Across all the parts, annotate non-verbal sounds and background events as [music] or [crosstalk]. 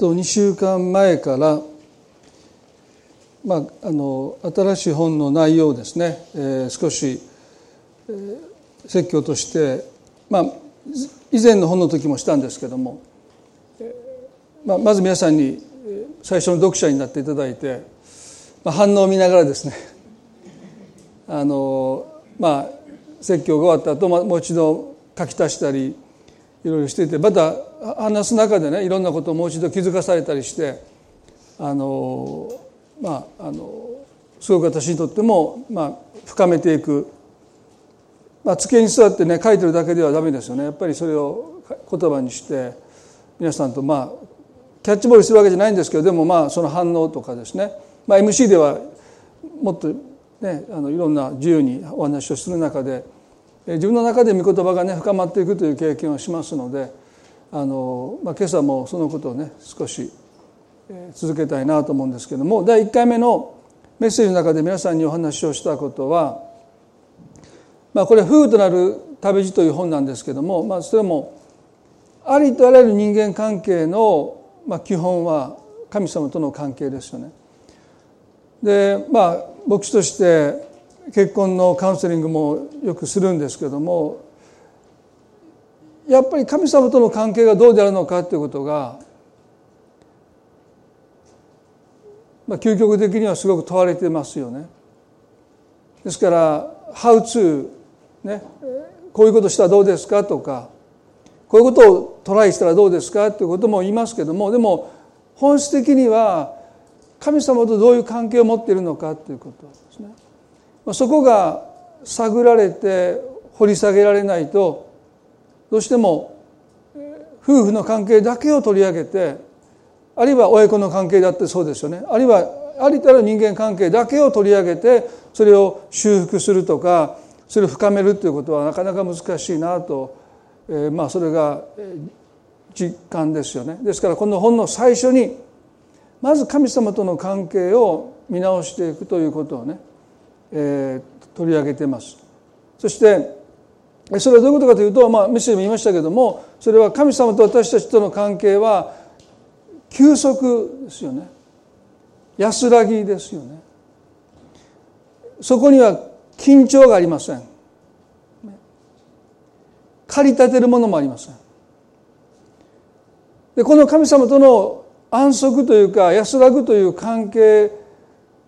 と2週間前から、まあ、あの新しい本の内容をですね、えー、少し、えー、説教として、まあ、以前の本の時もしたんですけども、まあ、まず皆さんに最初の読者になっていただいて、まあ、反応を見ながらですねあのまあ説教が終わった後もう一度書き足したりろいろしていてまた話す中でねいろんなことをもう一度気づかされたりしてあのまああのすごく私にとっても、まあ、深めていく、まあ、机に座ってね書いてるだけではダメですよね。やっぱりそれを言葉にして皆さんとまあキャッチボールするわけじゃないんですけどでもまあその反応とかですね、まあ、MC ではもっとねあのいろんな自由にお話をする中で自分の中で御言葉がね深まっていくという経験をしますのであの、まあ、今朝もそのことをね少し続けたいなと思うんですけども第1回目のメッセージの中で皆さんにお話をしたことは、まあ、これ「夫婦となる旅路」という本なんですけども、まあ、それもありとあらゆる人間関係の、まあ、基本は神様との関係ですよね。でまあ牧師として結婚のカウンセリングもよくするんですけどもやっぱり神様との関係がどうであるのかということが、まあ、究極的にはすごく問われてますよね。ですから「How to」ねこういうことしたらどうですかとかこういうことをトライしたらどうですかということも言いますけどもでも本質的には神様とどういう関係を持っているのかということ。そこが探られて掘り下げられないとどうしても夫婦の関係だけを取り上げてあるいは親子の関係だってそうですよね。あるいはありとある人間関係だけを取り上げてそれを修復するとかそれを深めるということはなかなか難しいなと、えー、まあそれが実感ですよね。ですからこの本の最初にまず神様との関係を見直していくということをねえー、取り上げてます。そしてそれはどういうことかというと、まあ、メッセージも言いましたけどもそれは神様と私たちとの関係は休息ですよね。安らぎですよね。そこには緊張がありません。駆り立てるものもありません。でこの神様との安息というか安らぐという関係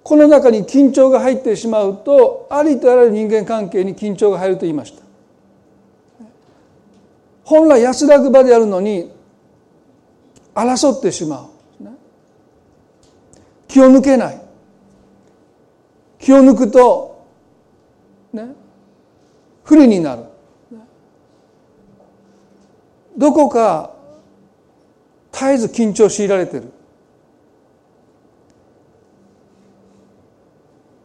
この中に緊張が入ってしまうとありとあらゆる人間関係に緊張が入ると言いました。本来安らぐ場であるのに争ってしまう。気を抜けない。気を抜くとね不利になる。どこか絶えず緊張を強いられてる。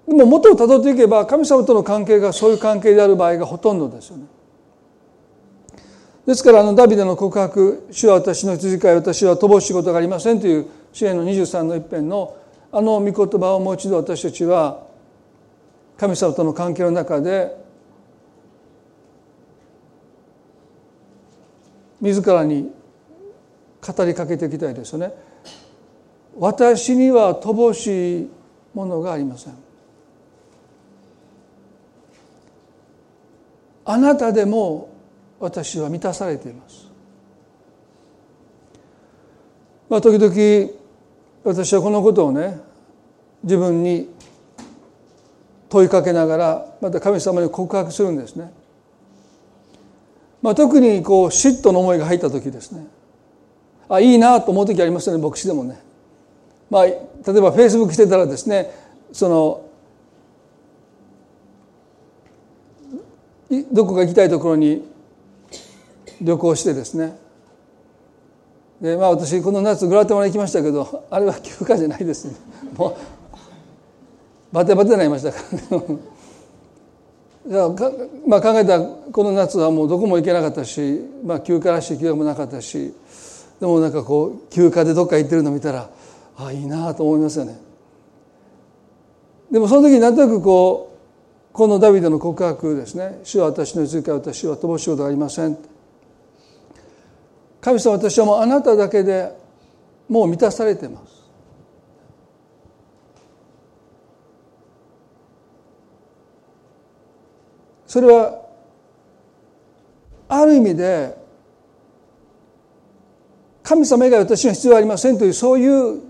でも元をたどっていけば神様との関係がそういう関係である場合がほとんどですよね。ですからあのダビデの告白「主は私の羊飼い私は乏しいことがありません」という支援の23の一編のあの御言葉をもう一度私たちは神様との関係の中で自らに語りかけていきたいですよね。私には乏しいものがありません。あなたでも私は満たされています。まあ、時々私はこのことをね自分に問いかけながらまた神様に告白するんですね。まあ、特にこう嫉妬の思いが入った時ですねあいいなと思う時ありますよね牧師でもね。まあ、例えばフェイスブックしてたらですねそのどこか行きたいところに旅行してですね。でまあ私この夏グラテマラ行きましたけどあれは休暇じゃないですね。もうバテバテになりましたから。ねまあ、考えたこの夏はもうどこも行けなかったし、まあ、休暇らしい記憶もなかったしでもなんかこう休暇でどっか行ってるの見たらああいいなと思いますよね。でもその時になんとなくこうこのダビデの告白ですね「主は私のいか私は乏しいことがありません」神様私はもうあなただけでもう満たされています。それはある意味で神様以外私には必要ありませんというそういう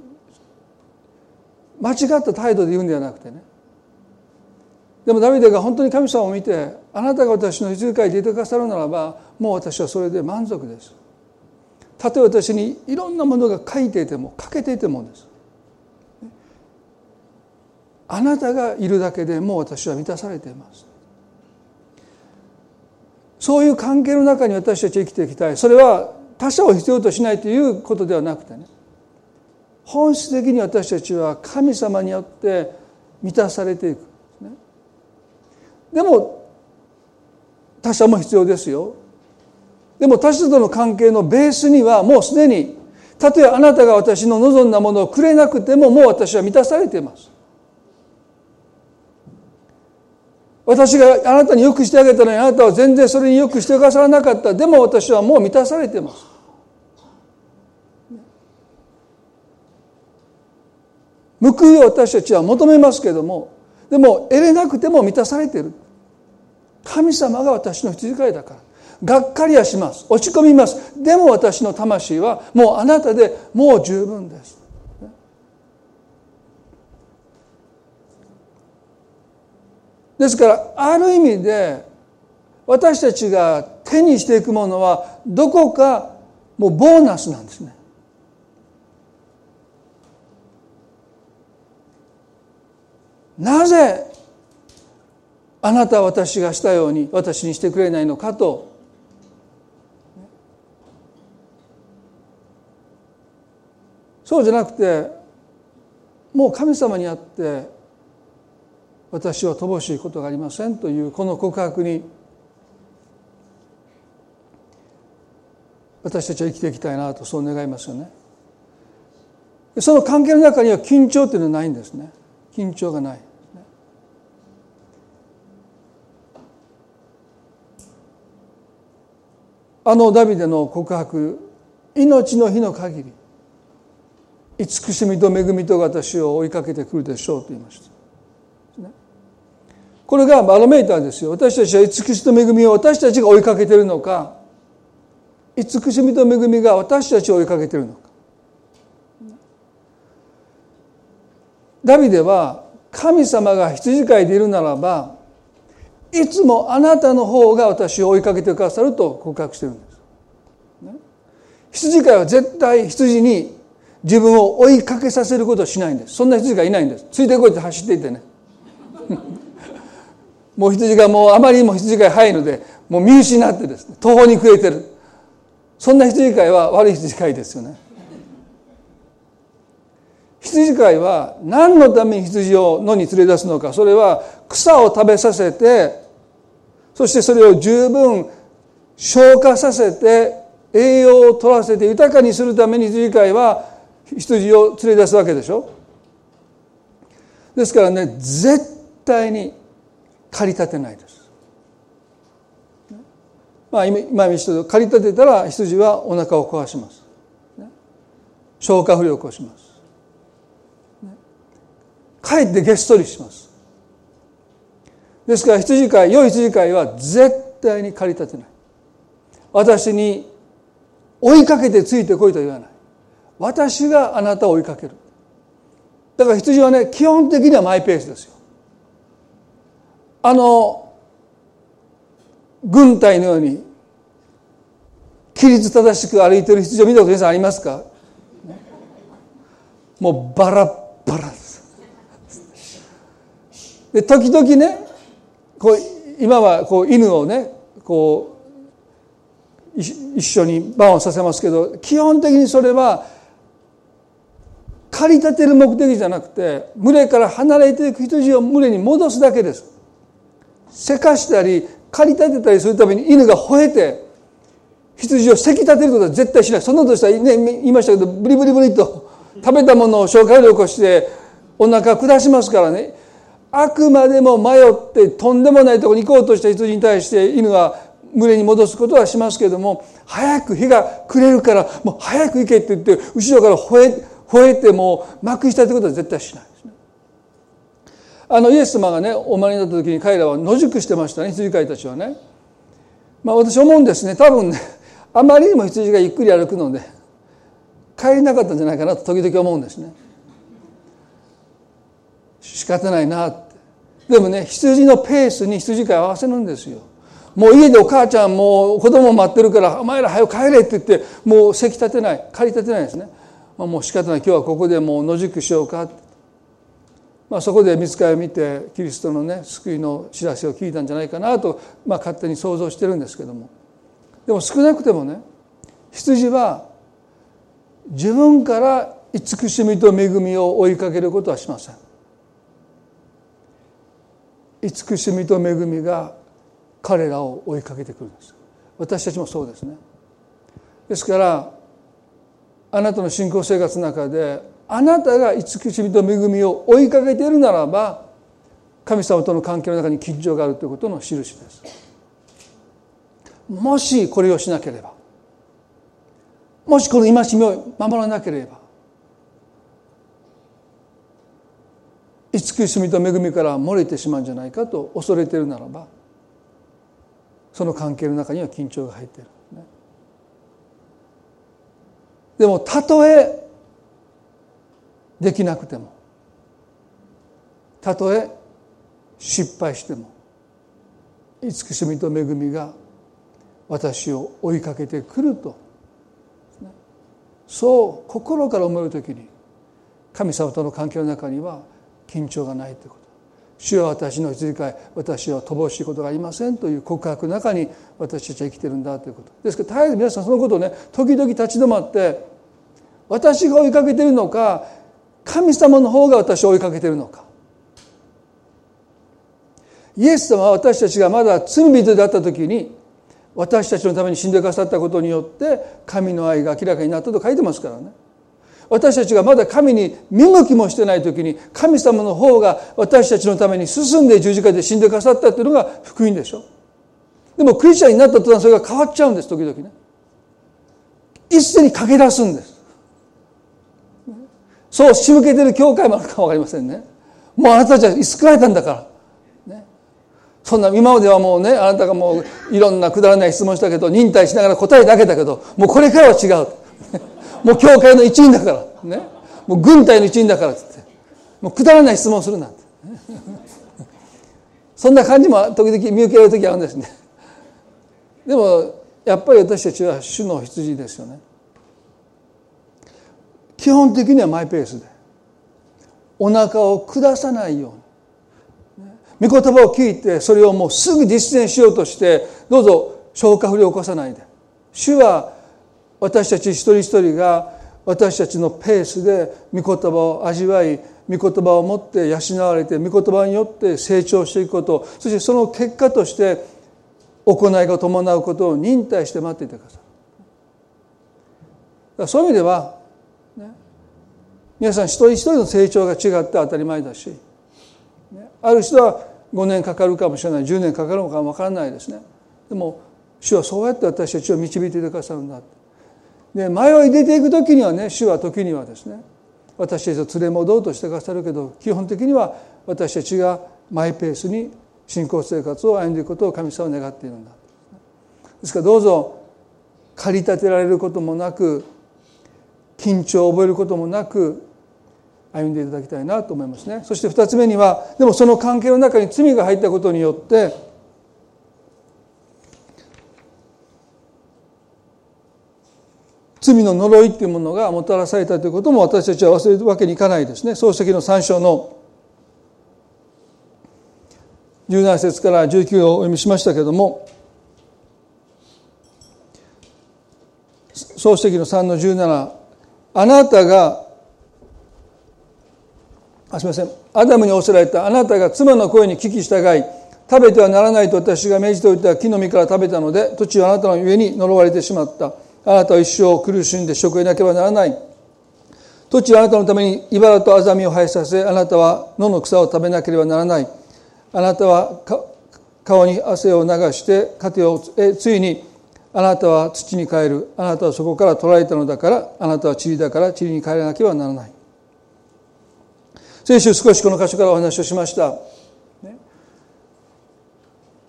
間違った態度で言うんではなくてね。でもダビデが本当に神様を見てあなたが私の羊飼いでいてくださるならばもう私はそれで満足です。たとえ私にいろんなものが書いていても欠けていてもです。あなたがいるだけでもう私は満たされています。そういう関係の中に私たちは生きていきたい。それは他者を必要としないということではなくてね。本質的に私たちは神様によって満たされていく、でも他者も必要ですよ。でも他者との関係のベースにはもうすでにたとえあなたが私の望んだものをくれなくてももう私は満たされています。私があなたによくしてあげたのにあなたは全然それによくしてくださらなかった。でも私はもう満たされています。報いを私たちは求めますけれどもでも得れなくても満たされている。神様が私の羊飼いだから。がっかりはします。落ち込みます。でも私の魂はもうあなたでもう十分です。ですからある意味で私たちが手にしていくものはどこかもうボーナスなんですね。なぜあなたは私がしたように私にしてくれないのかと。そうじゃなくてもう神様にあって私は乏しいことがありませんというこの告白に私たちは生きていきたいなとそう願いますよね。その関係の中には緊張っていうのはないんですね。緊張がない。あのダビデの告白命の日の限り慈しみと恵みと私を追いかけてくるでしょうと言いました。これがバロメーターですよ。私たちは慈しみと恵みを私たちが追いかけているのか慈しみと恵みが私たちを追いかけているのか。ダビデは神様が羊飼いでいるならばいつもあなたの方が私を追いかけてくださると告白してるんです。羊飼いは絶対羊に自分を追いかけさせることをしないんです。そんな羊がいないんです。ついてこいって走っていってね。[laughs] もう羊がもうあまりにも羊飼い早いのでもう見失ってですね途方に暮れてるそんな羊飼いは悪い羊飼いですよね羊飼いは何のために羊を野に連れ出すのかそれは草を食べさせてそしてそれを十分消化させて栄養を取らせて豊かにするために羊飼いは羊を連れ出すわけでしょですからね絶対に駆り立てないです。まあ、今見した駆り立てたら羊はお腹を壊します。消化不良を起こします。かえってげっそりします。ですから羊飼い良い羊飼いは絶対に駆り立てない。私に追いかけてついてこいと言わない。私があなたを追いかける。だから羊はね基本的にはマイペースですよ。あの軍隊のように規律正しく歩いてる羊を見たこと皆さんありますか？もうバラッバラですで時々ねこう今はこう犬をねこう一緒に番をさせますけど基本的にそれは駆り立てる目的じゃなくて群れから離れていく羊を群れに戻すだけです。せかしたり駆り立てたりするために犬が吠えて羊をせき立てることは絶対しない。そんなことしたら、ね、言いましたけどブリブリブリと食べたものを消化量を起こしてお腹下しますからね。あくまでも迷ってとんでもないところに行こうとした羊に対して犬は群れに戻すことはしますけれども早く日が暮れるからもう早く行けって言って後ろから吠え吠えても幕下ということは絶対しないですね。あのイエス様がねお生まれになった時に彼らは野宿してましたね羊飼いたちはね。まあ私思うんですね多分ねあまりにも羊がゆっくり歩くので帰りなかったんじゃないかなと時々思うんですね。仕方ないなって。でもね羊のペースに羊飼い合わせるんですよ。もう家でお母ちゃんもう子供待ってるからお前ら早く帰れって言ってもう席立てない。借り立てないですね。まあ、もう仕方ない。今日はここでもう野宿しようかまあ、そこで見つかりを見てキリストのね救いの知らせを聞いたんじゃないかなと、まあ、勝手に想像してるんですけども。でも少なくてもね羊は自分から慈しみと恵みを追いかけることはしません。慈しみと恵みが彼らを追いかけてくるんです。私たちもそうですね。ですからあなたの信仰生活の中であなたが慈しみと恵みを追いかけているならば神様との関係の中に緊張があるということの印です。もしこれをしなければもしこの戒めを守らなければ慈しみと恵みから漏れてしまうんじゃないかと恐れているならばその関係の中には緊張が入っている、でもたとえできなくてもたとえ失敗しても慈しみと恵みが私を追いかけてくると。そう心から思う時に神様との関係の中には緊張がないということ。主は私の羊飼い私は乏しいことがありませんという告白の中に私たちは生きてるんだということ。ですから絶えず皆さんそのことをね時々立ち止まって私が追いかけてるのか神様の方が私を追いかけてるのか。イエス様は私たちがまだ罪人であった時に私たちのために死んでくださったことによって神の愛が明らかになったと書いてますからね。私たちがまだ神に見向きもしてない時に神様の方が私たちのために進んで十字架で死んでくださったというのが福音でしょ。でもクリスチャンになった途端それが変わっちゃうんです時々ね。一斉に駆け出すんです。そう仕向けてる教会もあるかも分かりませんね。もうあなたたちは救われたんだから、そんな今まではもうねあなたがもういろんなくだらない質問したけど忍耐しながら答えてあげたけどもうこれからは違う。もう教会の一員だから。ね。もう軍隊の一員だからっつって。もうくだらない質問するなんて。[laughs] そんな感じも時々見受けられる時あるんですね。でもやっぱり私たちは主の羊ですよね。基本的にはマイペースで。お腹を下さないように。御言葉を聞いてそれをもうすぐ実践しようとしてどうぞ消化不良を起こさないで。主は私たち一人一人が私たちのペースで御言葉を味わい御言葉を持って養われて御言葉によって成長していくことそしてその結果として行いが伴うことを忍耐して待っていてくださいそういう意味ではね皆さん一人一人の成長が違って当たり前だしある人は5年かかるかもしれない10年かかるのかもわからないですね。でも主はそうやって私たちを導いていてくださるんだで迷い出ていく時にはね主は時にはですね私たちを連れ戻ろうとしてくださるけど基本的には私たちがマイペースに信仰生活を歩んでいくことを神様は願っているんだ。ですからどうぞ駆り立てられることもなく緊張を覚えることもなく歩んでいただきたいなと思いますね。そして2つ目にはでもその関係の中に罪が入ったことによって罪の呪いっていうものがもたらされたということも私たちは忘れるわけにいかないですね。漱石の3章の17節から19をお読みしましたけれども漱石の3の17あなたがあすみません。アダムに仰せられたあなたが妻の声に聞き従い食べてはならないと私が命じておいた木の実から食べたので土地はあなたの上に呪われてしまった。あなたは一生苦しんで食を得なければならない。土地はあなたのために茨とアザミを生えさせあなたは野の草を食べなければならない。あなたは顔に汗を流して糧をえついにあなたは土に帰る。あなたはそこから取られたのだからあなたは塵だから塵に帰らなければならない。先週少しこの箇所からお話をしました、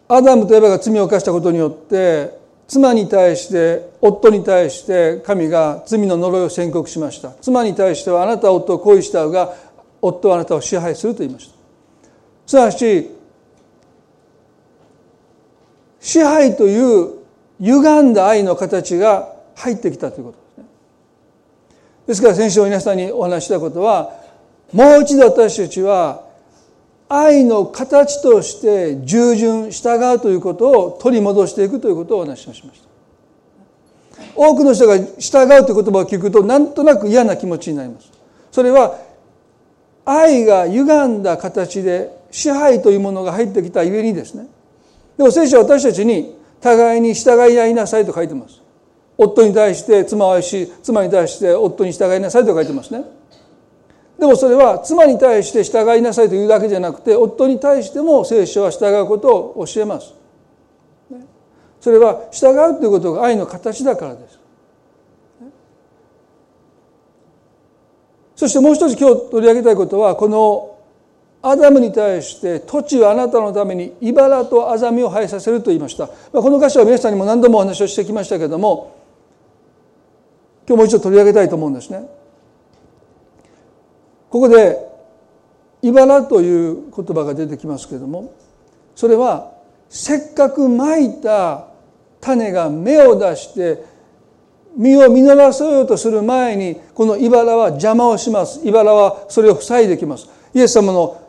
アダムとエバが罪を犯したことによって妻に対して夫に対して神が罪の呪いを宣告しました。妻に対してはあなたは夫を恋したが夫はあなたを支配すると言いました。すなわち支配という歪んだ愛の形が入ってきたということですね。ですから先週皆さんにお話したことはもう一度私たちは愛の形として従順従うということを取り戻していくということをお話ししました。多くの人が従うという言葉を聞くとなんとなく嫌な気持ちになります。それは愛が歪んだ形で支配というものが入ってきたゆえにですね。でも聖書は私たちに互いに従い合いなさいと書いてます。夫に対して妻を愛し妻に対して夫に従いなさいと書いてますね。でもそれは妻に対して従いなさいというだけじゃなくて夫に対しても聖書は従うことを教えます。それは従うということが愛の形だからです。そしてもう一つ今日取り上げたいことはこのアダムに対して土地はあなたのために茨とアザミを生えさせると言いました。この箇所は皆さんにも何度もお話をしてきましたけれども今日もう一度取り上げたいと思うんですね。ここで「茨」という言葉が出てきますけれどもそれはせっかくまいた種が芽を出して実を実らせようとする前にこの茨は邪魔をします。茨はそれを塞いできます。イエス様の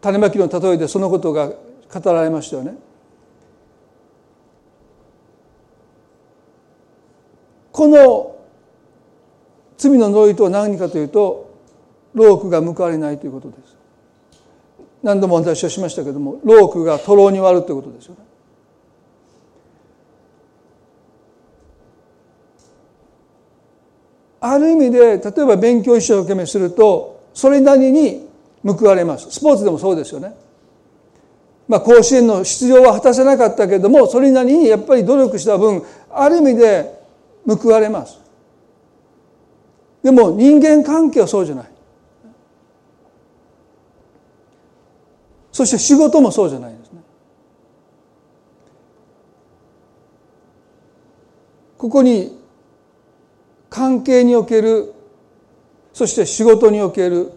種まきの例えでそのことが語られましたよね。この罪の呪いとは何かというとロークが報われないということです。何度も私はしましたけれどもロークが徒労に割るということですよね。ある意味で例えば勉強一生懸命するとそれなりに報われます。スポーツでもそうですよね。まあ甲子園の出場は果たせなかったけれどもそれなりにやっぱり努力した分ある意味で報われます。でも人間関係はそうじゃない。そして仕事もそうじゃないですね。ここに関係におけるそして仕事における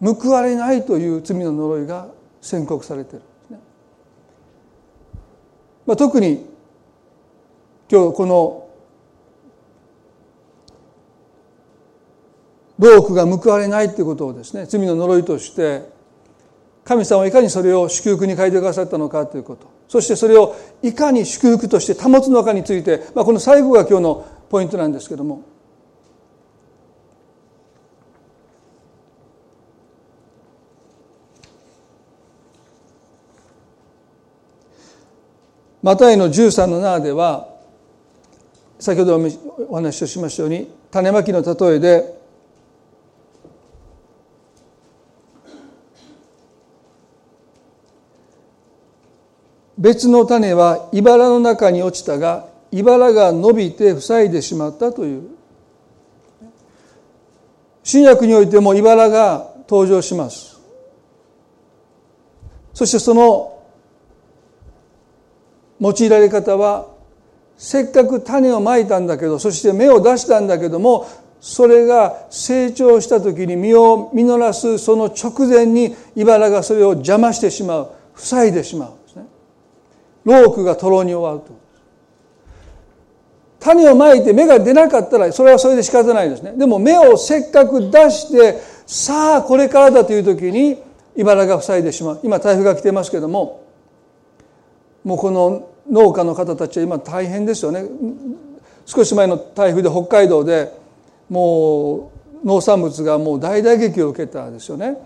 報われないという罪の呪いが宣告されている。まあ、特に今日この労苦が報われないということをですね罪の呪いとして神様はいかにそれを祝福に変えてくださったのかということ。そしてそれをいかに祝福として保つのかについて、まあ、この最後が今日のポイントなんですけども。マタイの13の7では先ほどお話をしましたように種まきの例えで別の種は茨の中に落ちたが茨が伸びて塞いでしまったという。新約においても茨が登場します。そしてその用いられ方はせっかく種をまいたんだけどそして芽を出したんだけどもそれが成長した時に実を実らすその直前に茨がそれを邪魔してしまう塞いでしまう。ロークがとろに終わると。種をまいて芽が出なかったらそれはそれで仕方ないですね。でも芽をせっかく出してさあこれからだという時に茨が塞いでしまう。今台風が来てますけどももうこの農家の方たちは今大変ですよね。少し前の台風で北海道でもう農産物がもう大打撃を受けたんですよね。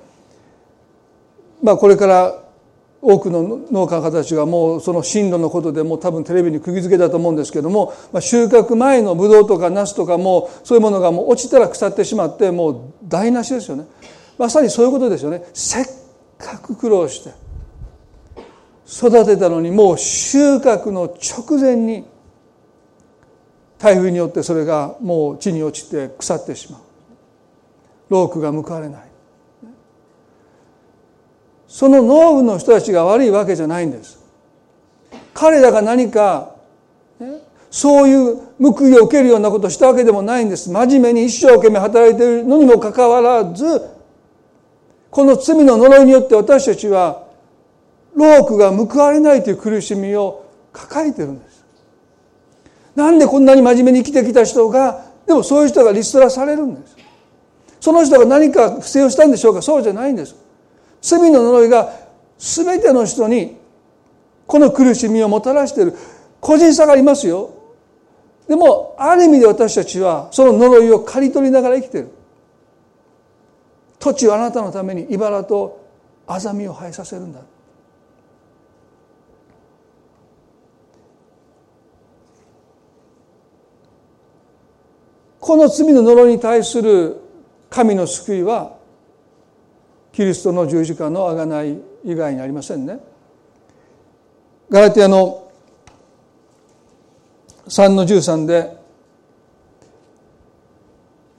まあこれから多くの農家の方たちがもうその進路のことでもう多分テレビに釘付けだと思うんですけども、まあ、収穫前のブドウとかナスとかもそういうものがもう落ちたら腐ってしまってもう台無しですよね。まさにそういうことですよね。せっかく苦労して育てたのにもう収穫の直前に台風によってそれがもう地に落ちて腐ってしまう。ロークが報われない。その農具の人たちが悪いわけじゃないんです。彼らが何かそういう報いを受けるようなことをしたわけでもないんです。真面目に一生懸命働いているのにもかかわらずこの罪の呪いによって私たちはロークが報われないという苦しみを抱えてるんです。なんでこんなに真面目に生きてきた人がでもそういう人がリストラされるんです。その人が何か不正をしたんでしょうか？そうじゃないんです。罪の呪いが全ての人にこの苦しみをもたらしている。個人差がありますよ。でもある意味で私たちはその呪いを刈り取りながら生きている。土地をあなたのために茨とアザミを生えさせるんだ。この罪の呪いに対する神の救いはキリストの十字架の贖い以外にありませんね。ガラティアの3の13で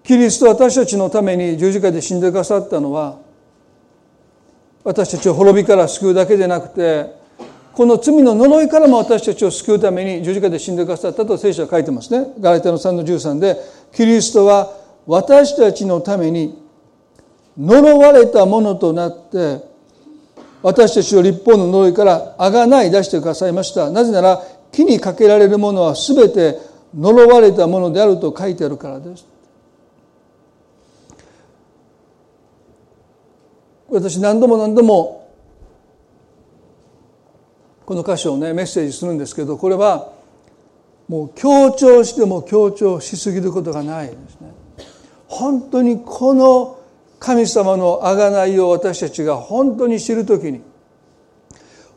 キリスト私たちのために十字架で死んでくださったのは私たちを滅びから救うだけでなくてこの罪の呪いからも私たちを救うために十字架で死んでくださったと聖書は書いてますね。ガラティアの3の13でキリストは私たちのために呪われたものとなって私たちを立法の呪いからあがない出してくださいました。なぜなら木にかけられるものは全て呪われたものであると書いてあるからです。私何度も何度もこの箇所をねメッセージするんですけどこれはもう強調しても強調しすぎることがないですね。本当にこの神様の贖いを私たちが本当に知るときに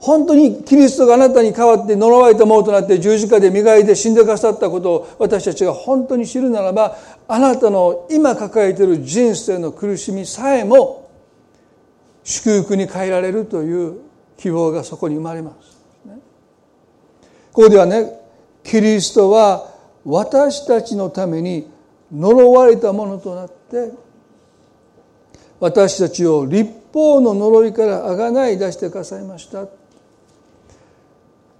本当にキリストがあなたに代わって呪われたものとなって十字架で磨いて死んでくださったことを私たちが本当に知るならばあなたの今抱えている人生の苦しみさえも祝福に変えられるという希望がそこに生まれます。ここではねキリストは私たちのために呪われたものとなって私たちを立法の呪いからあがない出してくださいました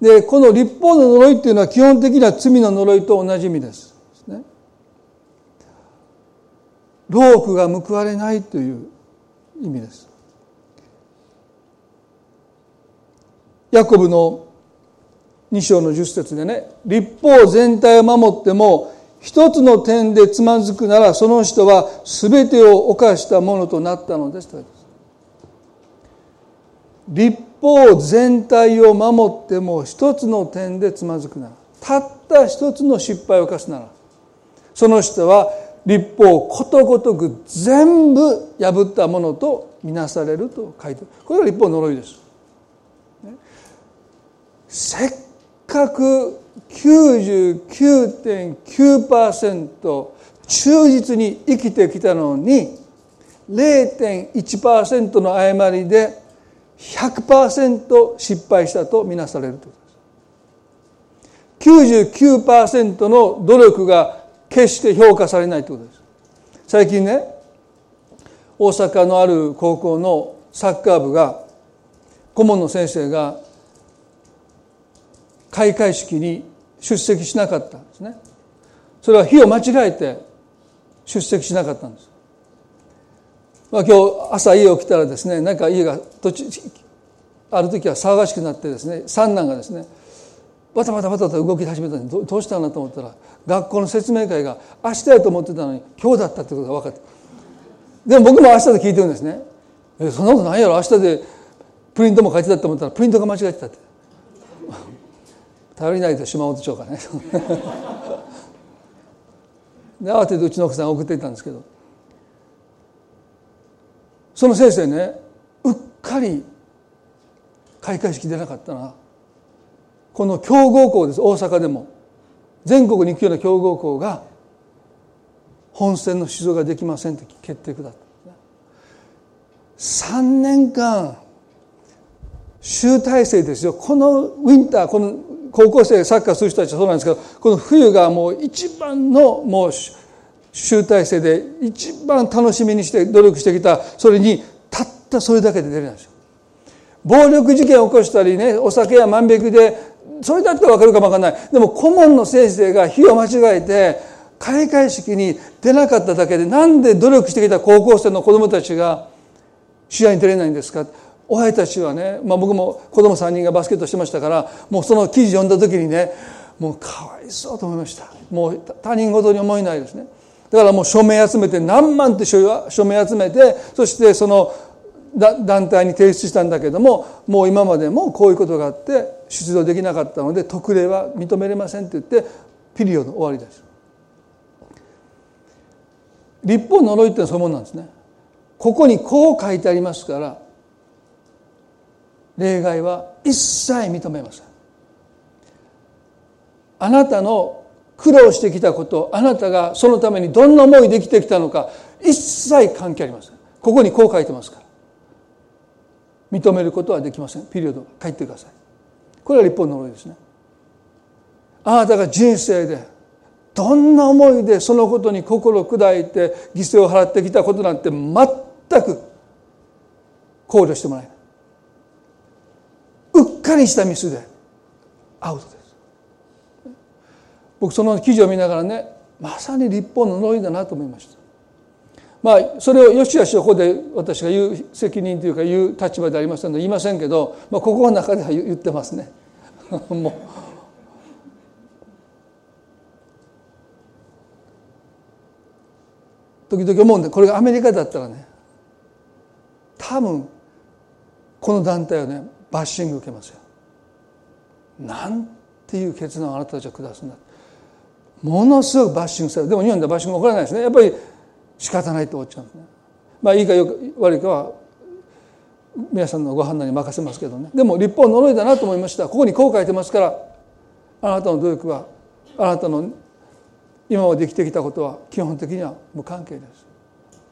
でこの立法の呪いっていうのは基本的な罪の呪いと同じ意味です。ね、労苦が報われないという意味です。ヤコブの2章の10節でね立法全体を守っても一つの点でつまずくならその人は全てを犯したものとなったのですと立法全体を守っても一つの点でつまずくならたった一つの失敗を犯すならその人は立法をことごとく全部破ったものとみなされると書いてる。これが立法の呪いです。せっかく99.9%忠実に生きてきたのに0.1%の誤りで100%失敗したとみなされるということです。99%の努力が決して評価されないということです。最近ね大阪のある高校のサッカー部が顧問の先生が開会式に出席しなかったんですね。それは日を間違えて出席しなかったんです、まあ、今日朝家起きたらですねなんか家が途中ある時は騒がしくなってですね三男がですねバタバタバタと動き始めたんでどうしたんだと思ったら学校の説明会が明日やと思ってたのに今日だったってことが分かってでも僕も明日で聞いてるんですね。そんなことないやろ。明日でプリントも書いてたと思ったらプリントが間違えてたって。頼りないと島本町からね。[laughs] で慌ててうちの奥さん送っていったんですけどその先生ねうっかり開会式出なかったな。この強豪校です。大阪でも。全国に行くような強豪校が本選の出場ができませんと決定下った。3年間集大成ですよ。このウィンターこの高校生サッカーする人たちはそうなんですけどこの冬がもう一番のもう集大成で一番楽しみにして努力してきたそれにたったそれだけで出るんですよ。暴力事件を起こしたりねお酒や万引きでそれだったら分かるかも分かんないでも顧問の先生が日を間違えて開会式に出なかっただけでなんで努力してきた高校生の子どもたちが試合に出れないんですか？親たちはね、まあ、僕も子供3人がバスケットしてましたからもうその記事読んだ時にねもうかわいそうと思いました。もう他人事に思えないですね。だからもう署名集めて何万って署名集めてそしてその団体に提出したんだけどももう今までもこういうことがあって出場できなかったので特例は認めれませんって言ってピリオド終わりです。立法呪いってそういうもんなんですね。ここにこう書いてありますから例外は一切認めません。あなたの苦労してきたことあなたがそのためにどんな思いできてきたのか一切関係ありません。ここにこう書いてますから。認めることはできません。ピリオド書いてください。これは立法の呪いですね。あなたが人生でどんな思いでそのことに心砕いて犠牲を払ってきたことなんて全く考慮してもらえない。うっかりしたミスでアウトです。僕その記事を見ながらねまさに立法の呪いだなと思いました。まあそれをよしよしここで私が言う責任というか言う立場でありませんので言いませんけど、まあ、ここの中では言ってますね。[laughs] もう。時々思うんでこれがアメリカだったらね多分この団体はねバッシング受けますよ。なんていう決断をあなたたちは下すんだ。ものすごくバッシングされる。でも日本ではバッシング起こらないですね。やっぱり仕方ないと思っちゃうんですね。まあいいかよく悪いかは皆さんのご判断に任せますけどね。でも立法呪いだなと思いました。ここにこう書いてますからあなたの努力はあなたの今まで生きてきたことは基本的には無関係です。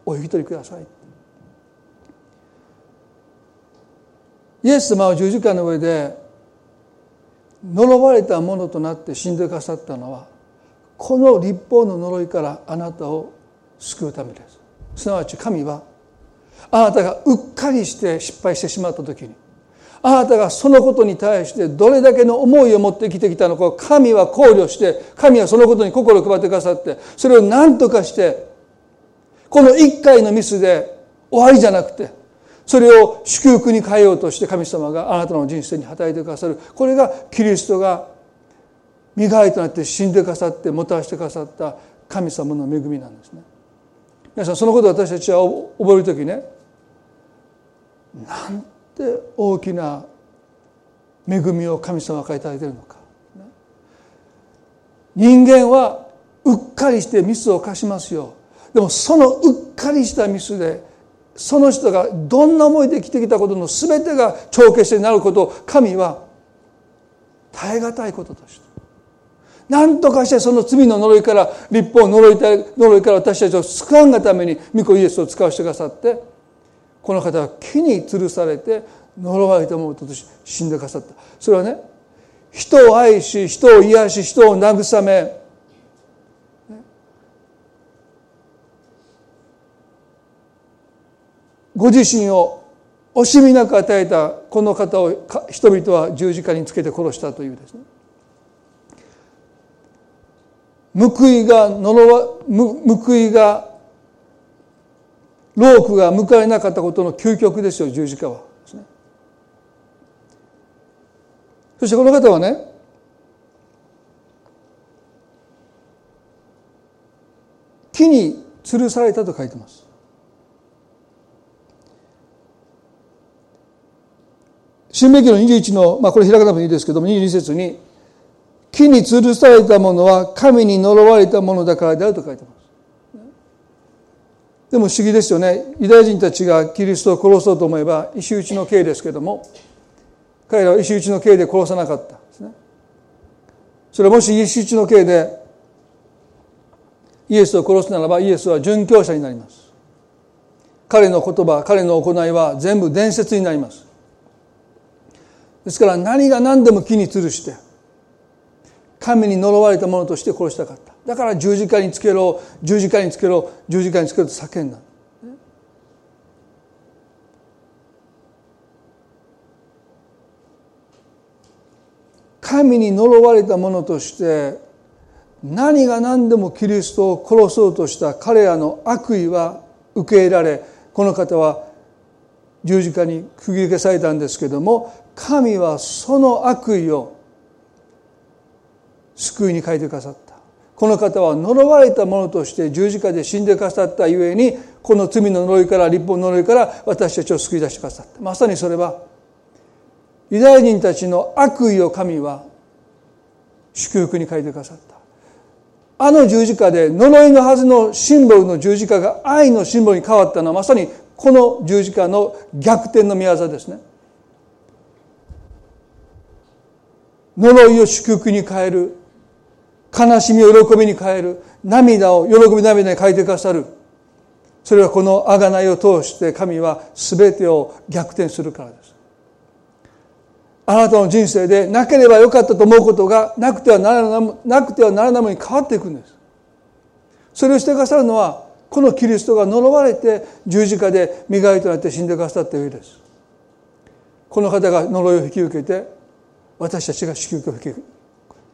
お引き取りください。イエス様は十字架の上で呪われたものとなって死んでくださったのはこの立法の呪いからあなたを救うためです。すなわち神はあなたがうっかりして失敗してしまった時にあなたがそのことに対してどれだけの思いを持って生きてきたのか神は考慮して神はそのことに心を配ってくださってそれを何とかしてこの一回のミスで終わりじゃなくてそれを祝福に変えようとして神様があなたの人生に働いてくださる。これがキリストが身代わりとなって死んでくださってもたらしてくださった神様の恵みなんですね。皆さんそのことを私たちは覚える時ねなんて大きな恵みを神様がいただいているのか。人間はうっかりしてミスを犯しますよ。でもそのうっかりしたミスでその人がどんな思いで生きてきたことの全てが帳消しになることを神は耐え難いこととして何とかしてその罪の呪いから立法呪いた呪いから私たちを救わんがために御子イエスを使わせてくださってこの方は木に吊るされて呪われたものとして死んでくださった。それはね人を愛し人を癒し人を慰めご自身を惜しみなく与えたこの方を人々は十字架につけて殺したというですね。報いが呪わ報いがロークが迎えなかったことの究極ですよ十字架は。ですね。そしてこの方はね木に吊るされたと書いてます。新明記の21の、まあこれ開かなくていいですけども、22節に、木に吊るされたものは神に呪われたものだからであると書いてます。でも不思議ですよね。ユダヤ人たちがキリストを殺そうと思えば、石打ちの刑ですけども、彼らは石打ちの刑で殺さなかったですね。それはもし石打ちの刑でイエスを殺すならば、イエスは殉教者になります。彼の言葉、彼の行いは全部伝説になります。ですから何が何でも木に吊るして神に呪われたものとして殺したかった。だから十字架につけろ十字架につけろ十字架につけろと叫んだ。神に呪われたものとして何が何でもキリストを殺そうとした彼らの悪意は受け入れられこの方は十字架に釘付けされたんですけども神はその悪意を救いに変えてくださった。この方は呪われたものとして十字架で死んでくださったゆえにこの罪の呪いから立法の呪いから私たちを救い出してくださった。まさにそれはユダヤ人たちの悪意を神は祝福に変えてくださった。あの十字架で呪いのはずのシンボルの十字架が愛のシンボルに変わったのはまさにこの十字架の逆転の御業ですね。呪いを祝福に変える。悲しみを喜びに変える。涙を喜び涙に変えてくださる。それはこの贖いを通して神は全てを逆転するからです。あなたの人生でなければよかったと思うことがなくてはならななくてはならないものに変わっていくんです。それをしてくださるのはこのキリストが呪われて十字架で身代わりとなって死んでくださった上です。この方が呪いを引き受けて私たちが祝福を受け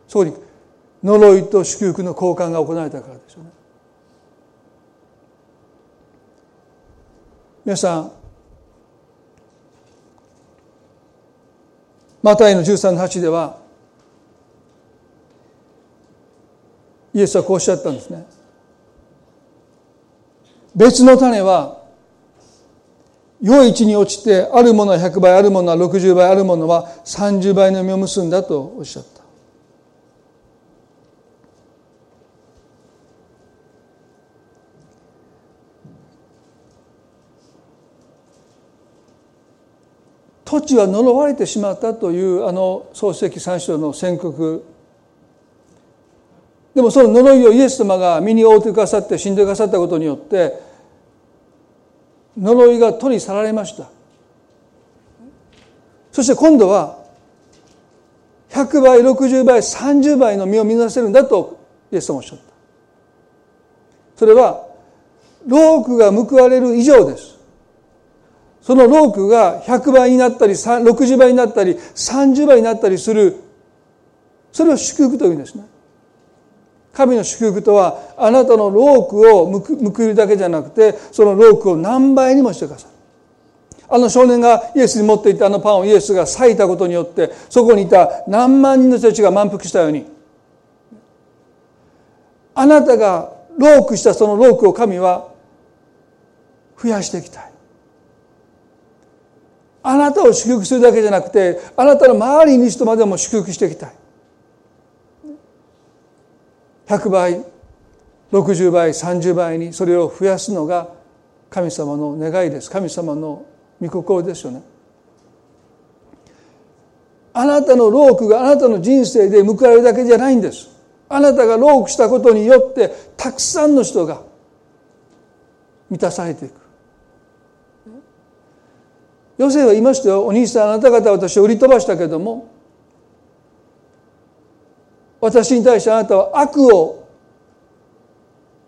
そこに呪いと祝福の交換が行われたからですよね。皆さんマタイの13の8ではイエスはこうおっしゃったんですね。別の種は良い位置に落ちてあるものは100倍あるものは60倍あるものは30倍の実を結んだとおっしゃった。土地は呪われてしまったというあの創世記三章の宣告。でもその呪いをイエス様が身に覆ってくださって死んでくださったことによって呪いが取り去られました。そして今度は100倍60倍30倍の実を実らせるんだとイエス様おっしゃった。それはロークが報われる以上です。そのロークが100倍になったり60倍になったり30倍になったりする。それを祝福というんですね。神の祝福とはあなたのロークを報いるだけじゃなくてそのロークを何倍にもしてくださいあの少年がイエスに持っていたあのパンをイエスが裂いたことによってそこにいた何万人の人たちが満腹したようにあなたがロークしたそのロークを神は増やしていきたい。あなたを祝福するだけじゃなくてあなたの周りに人までも祝福していきたい。100倍60倍30倍にそれを増やすのが神様の願いです。神様の御心ですよね。あなたのロークがあなたの人生で報われるだけじゃないんです。あなたがロークしたことによってたくさんの人が満たされていく。ヨセは言いましたよ。お兄さんあなた方は私を売り飛ばしたけども私に対してあなたは悪を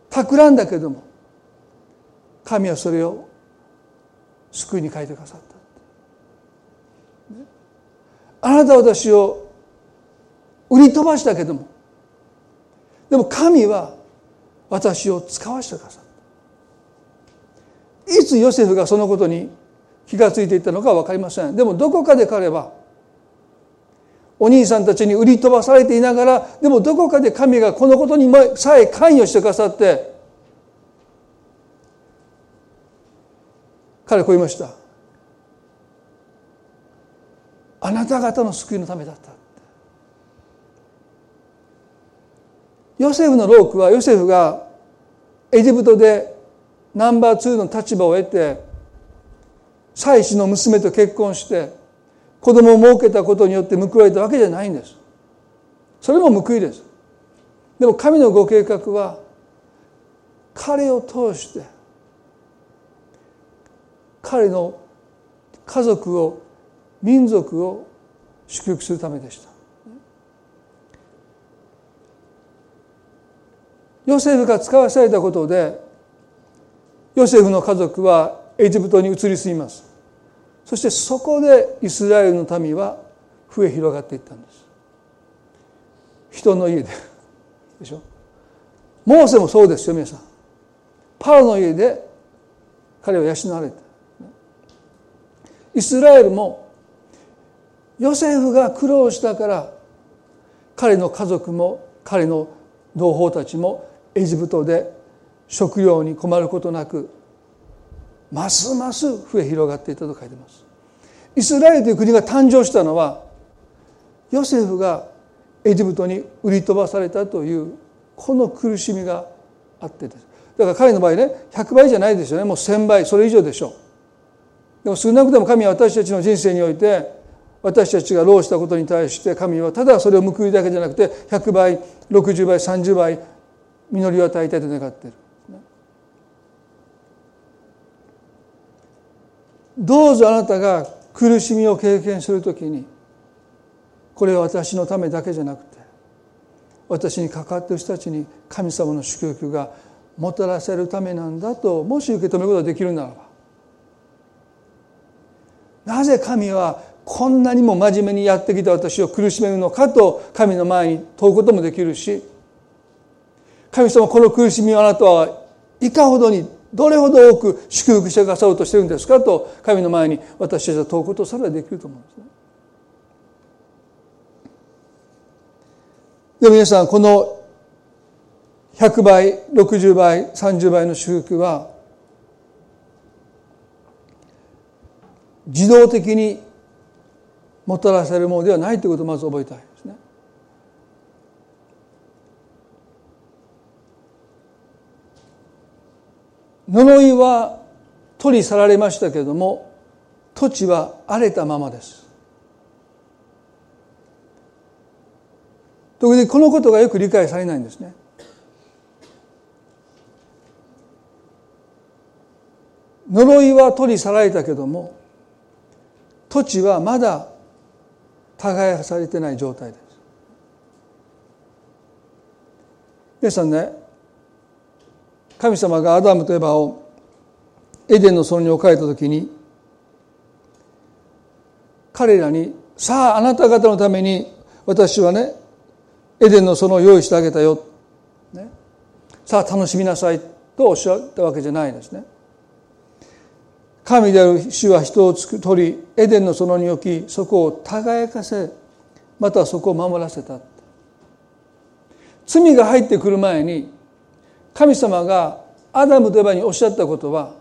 企んだけども神はそれを救いに変えてくださった。あなたは私を売り飛ばしたけどもでも神は私を使わせてくださった。いつヨセフがそのことに気が付いていったのか分かりません。でもどこかで彼はお兄さんたちに売り飛ばされていながらでもどこかで神がこのことにさえ関与してくださって彼はこう言いました。あなた方の救いのためだった。ヨセフのロークはヨセフがエジプトでナンバー2の立場を得て妻子の娘と結婚して子供を設けたことによって報われたわけじゃないんです。それも報いです。でも神のご計画は彼を通して彼の家族を民族を祝福するためでした。ヨセフが使わされたことでヨセフの家族はエジプトに移り住みます。そしてそこでイスラエルの民は増え広がっていったんです。人の家で。でしょ？モーセもそうですよ皆さん。パロの家で彼は養われた。イスラエルもヨセフが苦労したから彼の家族も彼の同胞たちもエジプトで食料に困ることなくますます増え広がっていたと書いてます。イスラエルという国が誕生したのはヨセフがエジプトに売り飛ばされたというこの苦しみがあってです。だから彼の場合ね100倍じゃないですよね。もう1000倍それ以上でしょう。でも少なくとも神は私たちの人生において私たちが労したことに対して神はただそれを報いだけじゃなくて100倍60倍30倍実りを与えたいと願っている。どうぞあなたが苦しみを経験するときにこれは私のためだけじゃなくて私に関わっている人たちに神様の祝福がもたらせるためなんだともし受け止めることができるならばなぜ神はこんなにも真面目にやってきた私を苦しめるのかと神の前に問うこともできるし神様この苦しみをあなたはいかほどにどれほど多く祝福してくださろうとしてるんですかと神の前に私たちは問うことそれはできると思うんですね。で皆さんこの100倍60倍30倍の祝福は自動的にもたらされるものではないということをまず覚えたいですね。呪いは取り去られましたけれども土地は荒れたままです。特にこのことがよく理解されないんですね。呪いは取り去られたけども土地はまだ耕されてない状態です皆さんね神様がアダムとエバをエデンの園に置かれた時に彼らにさああなた方のために私はねエデンの園を用意してあげたよ、ね、さあ楽しみなさい。とおっしゃったわけじゃないですね。神である主は人を取りエデンの園に置きそこを耕かせ。またそこを守らせた。罪が入ってくる前に神様がアダムとエバにおっしゃったことは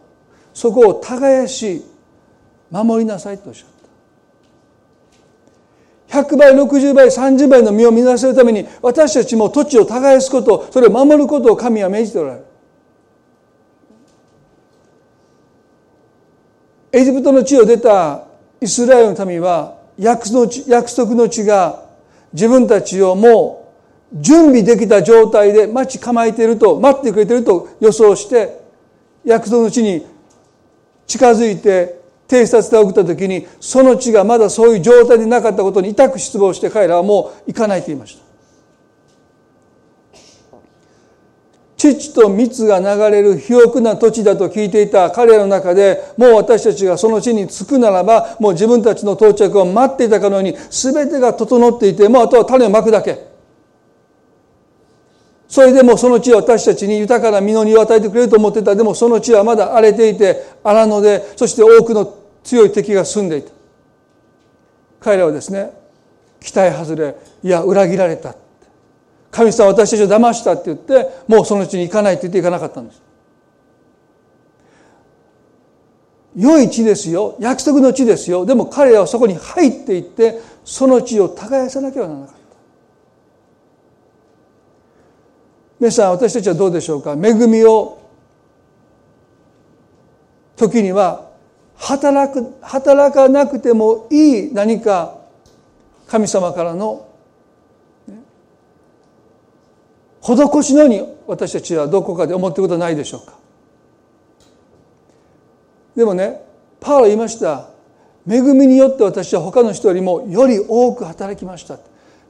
そこを耕し守りなさいとおっしゃった。100倍60倍30倍の実を見出せるために私たちも土地を耕すことそれを守ることを神は命じておられる。エジプトの地を出たイスラエルの民は約束の地が自分たちをもう準備できた状態で待ち構えていると待ってくれていると予想して約束の地に近づいて偵察で送った時にその地がまだそういう状態でなかったことに痛く失望して彼らはもう行かないと言いました。父と蜜が流れる肥沃な土地だと聞いていた彼らの中でもう私たちがその地に着くならばもう自分たちの到着を待っていたかのように全てが整っていてもうあとは種をまくだけそれでもその地は私たちに豊かな実りを与えてくれると思ってた。でもその地はまだ荒れていて荒野でそして多くの強い敵が住んでいた。彼らはですね期待外れいや裏切られた。神様私たちを騙したって言ってもうその地に行かないって言って行かなかったんです。良い地ですよ。約束の地ですよ。でも彼らはそこに入っていってその地を耕さなければならなかった。皆さん私たちはどうでしょうか？恵みを時には働く働かなくてもいい何か神様からの施しのように私たちはどこかで思ってることはないでしょうか？でもねパウロ言いました。恵みによって私は他の人よりもより多く働きました。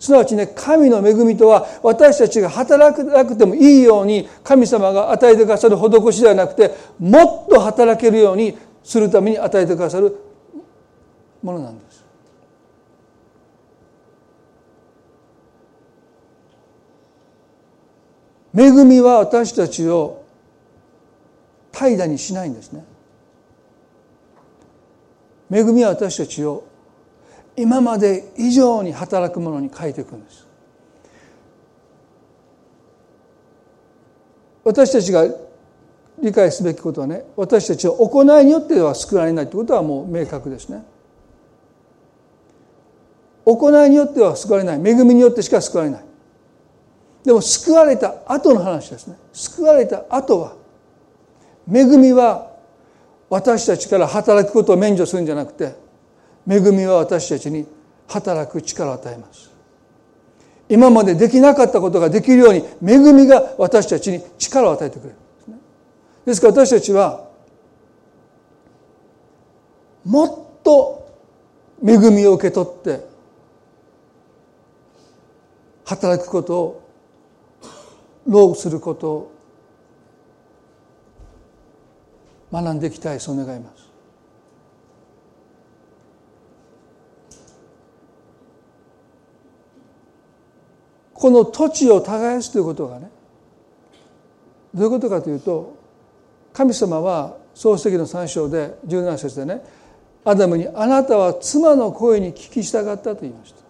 すなわちね神の恵みとは私たちが働かなくてもいいように神様が与えてくださる施しではなくてもっと働けるようにするために与えてくださるものなんです。恵みは私たちを怠惰にしないんですね。恵みは私たちを今まで以上に働くものに変えていくんです。私たちが理解すべきことはね私たちは行いによっては救われないということはもう明確ですね。行いによっては救われない。恵みによってしか救われない。でも救われた後の話ですね。救われた後は恵みは私たちから働くことを免除するんじゃなくて恵みは私たちに働く力を与えます。今までできなかったことができるように恵みが私たちに力を与えてくれる。ですから私たちはもっと恵みを受け取って働くことを労することを学んでいきたいそう願います。この土地を耕すということがねどういうことかというと神様は創世記の3章で17節でねアダムに「あなたは妻の声に聞き従った」と言いました。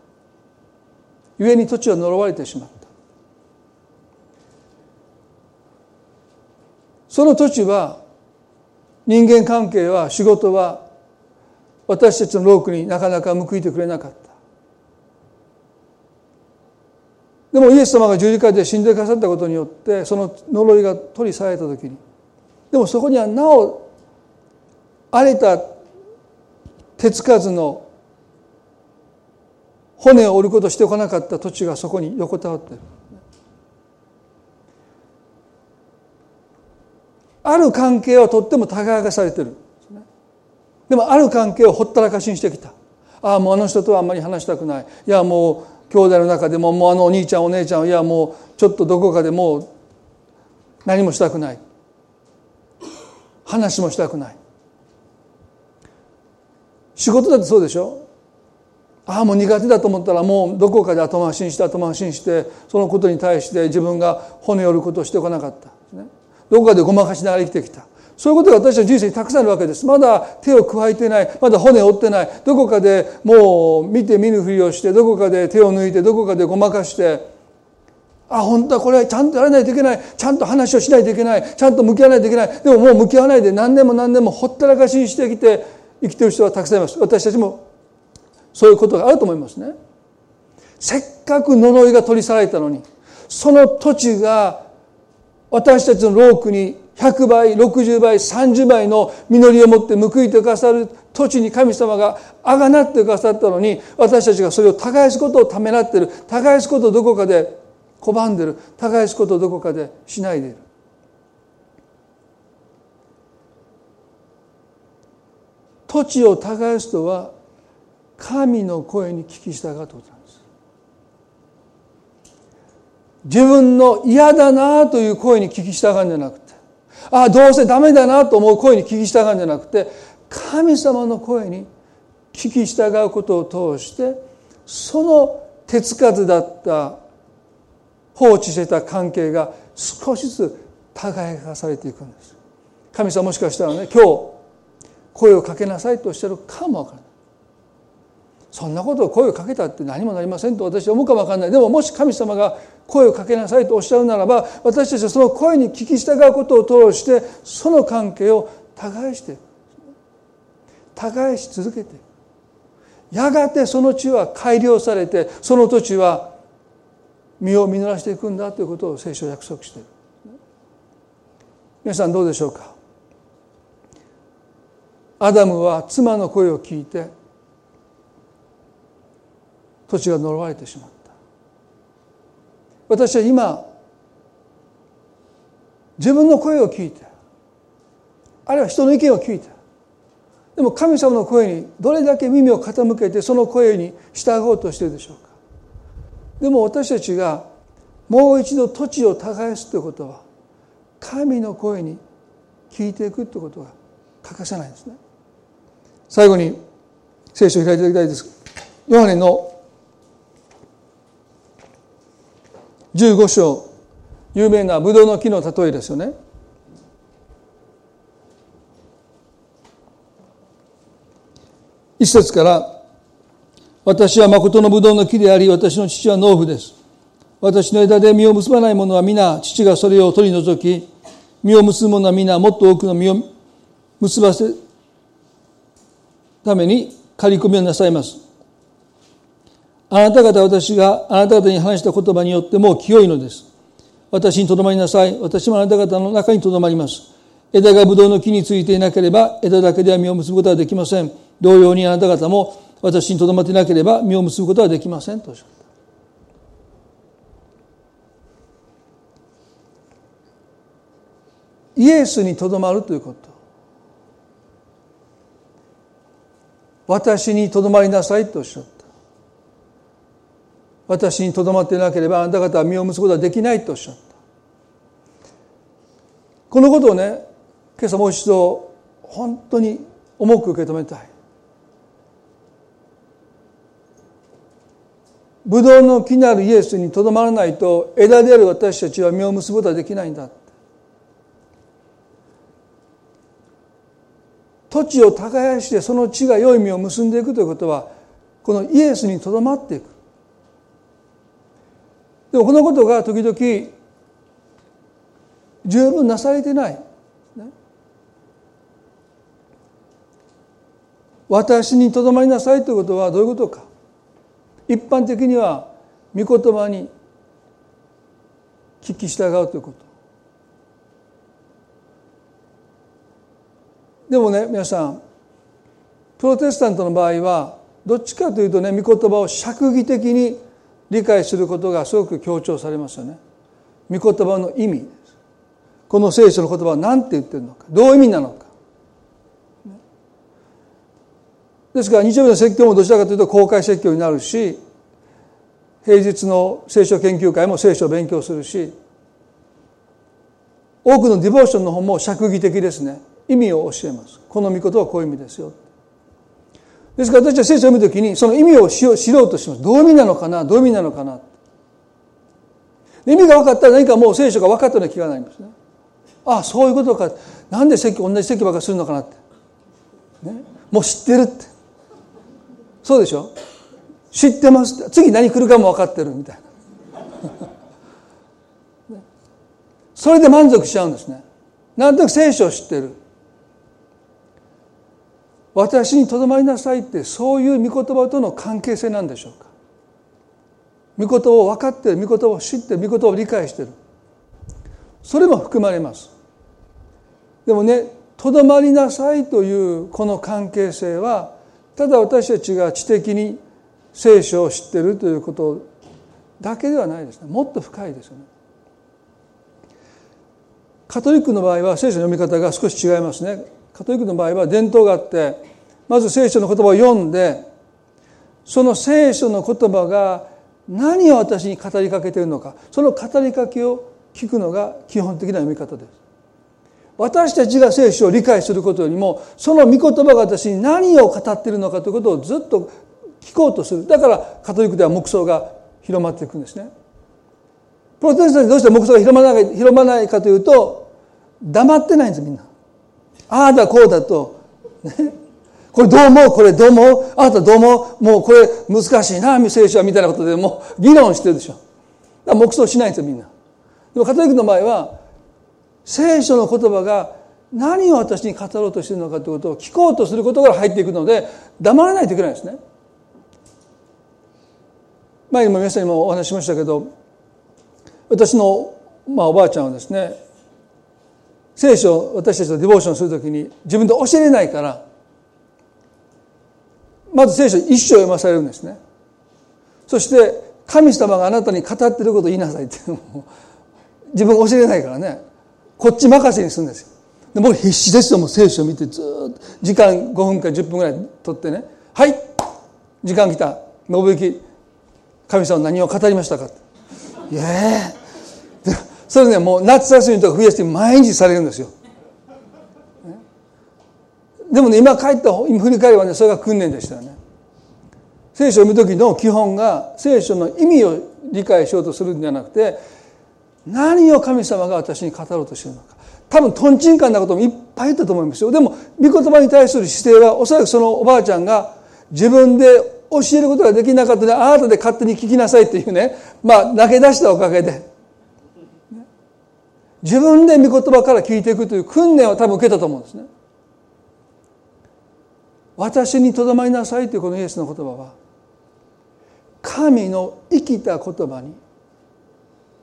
故に土地は呪われてしまった。その土地は人間関係は仕事は私たちの労苦になかなか報いてくれなかった。でもイエス様が十字架で死んでくださったことによってその呪いが取り去られた時に。でもそこにはなお荒れた手つかずの骨を折ることしてこなかった土地がそこに横たわってる。ある関係はとっても耕されてる。でもある関係をほったらかしにしてきた。ああもうあの人とはあんまり話したくない。いやもう兄弟の中でももうあのお兄ちゃんお姉ちゃんいやもうちょっとどこかでもう何もしたくない。話もしたくない。仕事だってそうでしょ？ああもう苦手だと思ったらもうどこかで後回しにして後回しにしてそのことに対して自分が骨折ることをしてこなかった、どこかでごまかしながら生きてきた。そういうことが私たち人生にたくさんあるわけです。まだ手を加えてない。まだ骨を折ってない。どこかでもう見て見ぬふりをして、どこかで手を抜いて、どこかでごまかして、あ、本当はこれはちゃんとやらないといけない。ちゃんと話をしないといけない。ちゃんと向き合わないといけない。でももう向き合わないで何年も何年もほったらかしにしてきて生きてる人はたくさんいます。私たちもそういうことがあると思いますね。せっかく呪いが取り去られたのに、その土地が私たちの労苦に100倍60倍30倍の実りを持って報いてくださる土地に神様があがなってくださったのに私たちがそれを耕すことをためらってる。耕すことをどこかで拒んでる。耕すことをどこかでしないでいる。土地を耕すとは神の声に聞き従うということなんです。自分の嫌だなという声に聞き従うんじゃなくてああどうせダメだなと思う声に聞き従うんじゃなくて神様の声に聞き従うことを通してその手つかずだった放置してた関係が少しずつ互い化されていくんです。神様もしかしたらね今日声をかけなさいとおっしゃるかもわからない。そんなことを声をかけたって何もなりませんと私は思うかもわからない。でももし神様が声をかけなさいとおっしゃるならば私たちはその声に聞き従うことを通してその関係を耕して耕し続けてやがてその地は改良されてその土地は実を実らしていくんだということを聖書は約束している。皆さんどうでしょうか？アダムは妻の声を聞いて土地が呪われてしまう私は今自分の声を聞いてあるいは人の意見を聞いてでも神様の声にどれだけ耳を傾けてその声に従おうとしているでしょうか。でも私たちがもう一度土地を耕すということは神の声に聞いていくということが欠かせないですね。最後に聖書を開いていただきたいです。ヨハネの15章。有名なブドウの木の例えですよね。一節から私は誠のブドウの木であり私の父は農夫です。私の枝で実を結ばない者は皆父がそれを取り除き実を結ぶ者は皆もっと多くの実を結ばせために刈り込みをなさいます。あなた方私があなた方に話した言葉によってもう清いのです。私にとどまりなさい。私もあなた方の中にとどまります。枝がブドウの木についていなければ枝だけでは実を結ぶことはできません。同様にあなた方も私にとどまっていなければ実を結ぶことはできません。とおっしゃった。イエスにとどまるということ。私にとどまりなさいとおっしゃった。私にとどまっていなければあなた方は実を結ぶことはできないとおっしゃった。このことをね今朝もう一度本当に重く受け止めたい。ブドウの木なるイエスにとどまらないと枝である私たちは実を結ぶことはできないんだ土地を耕してその地が良い実を結んでいくということはこのイエスにとどまっていく。でこのことが時々十分なされてない、私にとどまりなさいということはどういうことか。一般的には御言葉に聞き従うということ。でもね皆さんプロテスタントの場合はどっちかというとね御言葉を釈義的に理解することがすごく強調されますよね。御言葉の意味。ですこの聖書の言葉は何て言ってるのか。どういう意味なのか。ですから日曜日の説教もどちらかというと公開説教になるし平日の聖書研究会も聖書を勉強するし多くのディボーションの本も釈義的ですね。意味を教えます。この御言葉はこういう意味ですよ。ですから私は聖書を読むときにその意味を知ろうとします。どういう意味なのかな？どういう意味なのかな？意味が分かったら何かもう聖書が分かったような気がなりますね。ああそういうことか。なんで説教同じ説教ばっかりするのかなって、ね、もう知ってるって。そうでしょ？知ってます次何来るかも分かってるみたいな。[laughs] それで満足しちゃうんですね。なんとなく聖書を知ってる。私にとどまりなさいってそういう御言葉との関係性なんでしょうか？御言葉を分かってる御言葉を知ってる御言葉を理解してる。それも含まれます。でもねとどまりなさいというこの関係性はただ私たちが知的に聖書を知っているということだけではないですね。もっと深いですよね。カトリックの場合は聖書の読み方が少し違いますね。カトリックの場合は伝統があってまず聖書の言葉を読んでその聖書の言葉が何を私に語りかけているのかその語りかけを聞くのが基本的な読み方です。私たちが聖書を理解することよりもその御言葉が私に何を語っているのかということをずっと聞こうとする。だからカトリックでは黙想が広まっていくんですね。プロテスタントどうして黙想が広まらない広まらないかというと黙ってないんですみんな。ああだこうだと、ね、[laughs] これどう思う？これどう思う？あなたどう思う？もうこれ難しいな聖書はみたいなことでもう [laughs] 議論してるでしょ。だから黙想しないんですよみんな。でもカトリックの場合は聖書の言葉が何を私に語ろうとしてるのかということを聞こうとすることから入っていくので黙らないといけないんですね。前にも皆さんにもお話ししましたけど私の、まあ、おばあちゃんはですね聖書を私たちとディボーションするときに自分で教えれないからまず聖書一章読まされるんですね。そして神様があなたに語ってることを言いなさいって自分教えれないからね。こっち任せにするんですよ。で僕必死ですよもう聖書を見てずっと時間5分か10分ぐらい取ってね「はい時間来た。信行神様何を語りましたかって?」いやそれねもう夏休みとか冬休み毎日されるんですよ。でもね今帰った今振り返ればねそれが訓練でしたよね。聖書を読む時の基本が聖書の意味を理解しようとするんじゃなくて何を神様が私に語ろうとしてるのか。多分とんちんかんなこともいっぱい言ったと思いますよ。でも御言葉に対する姿勢はおそらくそのおばあちゃんが自分で教えることができなかったのであなたで勝手に聞きなさいっていうね。まあ投げ出したおかげで。自分で御言葉から聞いていくという訓練を多分受けたと思うんですね。私にとどまりなさいというこのイエスの言葉は神の生きた言葉に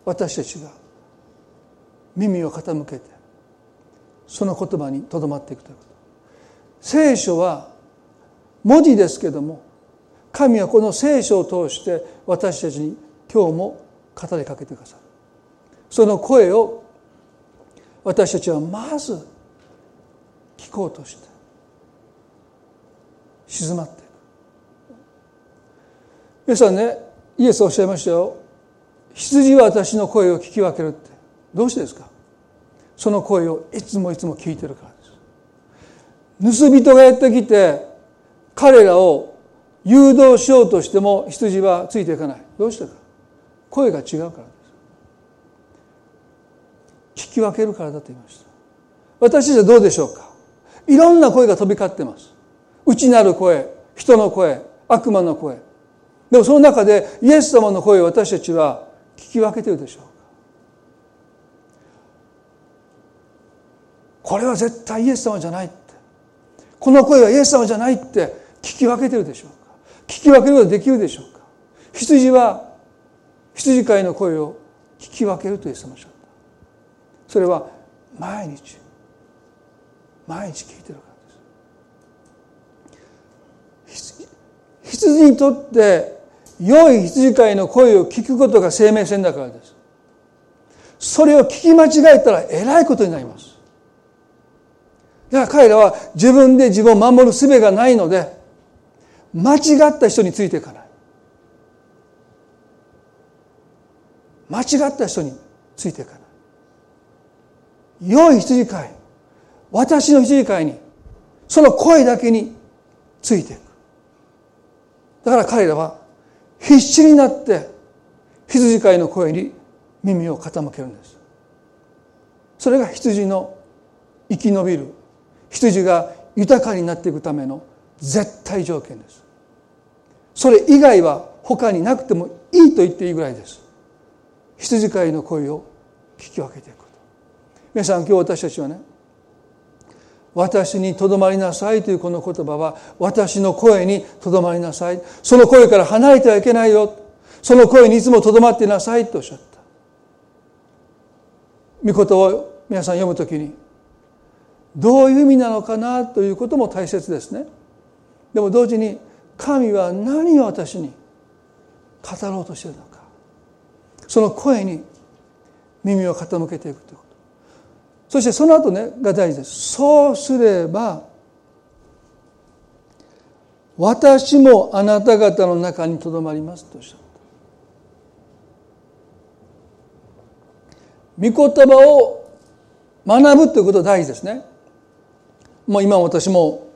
私たちが耳を傾けてその言葉にとどまっていくということ。聖書は文字ですけども神はこの聖書を通して私たちに今日も語りかけてくださる。その声を私たちはまず聞こうとして静まって。いく皆さんねイエスおっしゃいましたよ。羊は私の声を聞き分けるって。どうしてですか？その声をいつもいつも聞いてるからです。盗人がやってきて彼らを誘導しようとしても羊はついていかない。どうしてか？声が違うから聞き分けるからだと言いました。私たちはどうでしょうか？いろんな声が飛び交ってます。内なる声人の声悪魔の声。でもその中でイエス様の声を私たちは聞き分けてるでしょうか？これは絶対イエス様じゃないって。この声はイエス様じゃないって聞き分けてるでしょうか？聞き分けることができるでしょうか？羊は羊飼いの声を聞き分けるとイエス様おっしゃそれは毎日毎日聞いてるからです。羊にとって良い羊飼いの声を聞くことが生命線だからです。それを聞き間違えたらえらいことになります。だから彼らは自分で自分を守る術がないので間違った人についていかない。間違った人についていかない。良い羊飼い私の羊飼いにその声だけについていく。だから彼らは必死になって羊飼いの声に耳を傾けるんです。それが羊の生き延びる羊が豊かになっていくための絶対条件です。それ以外は他になくてもいいと言っていいぐらいです。羊飼いの声を聞き分けていく。皆さん今日私たちはね私にとどまりなさいというこの言葉は私の声にとどまりなさい。その声から離れてはいけないよ。その声にいつもとどまってなさいとおっしゃった。御言を皆さん読むときにどういう意味なのかなということも大切ですね。でも同時に神は何を私に語ろうとしているのか。その声に耳を傾けていくということ。そしてその後ねが大事です。そうすれば私もあなた方の中にとどまりますとおっしゃった。御言葉を学ぶということは大事ですね。もう今私も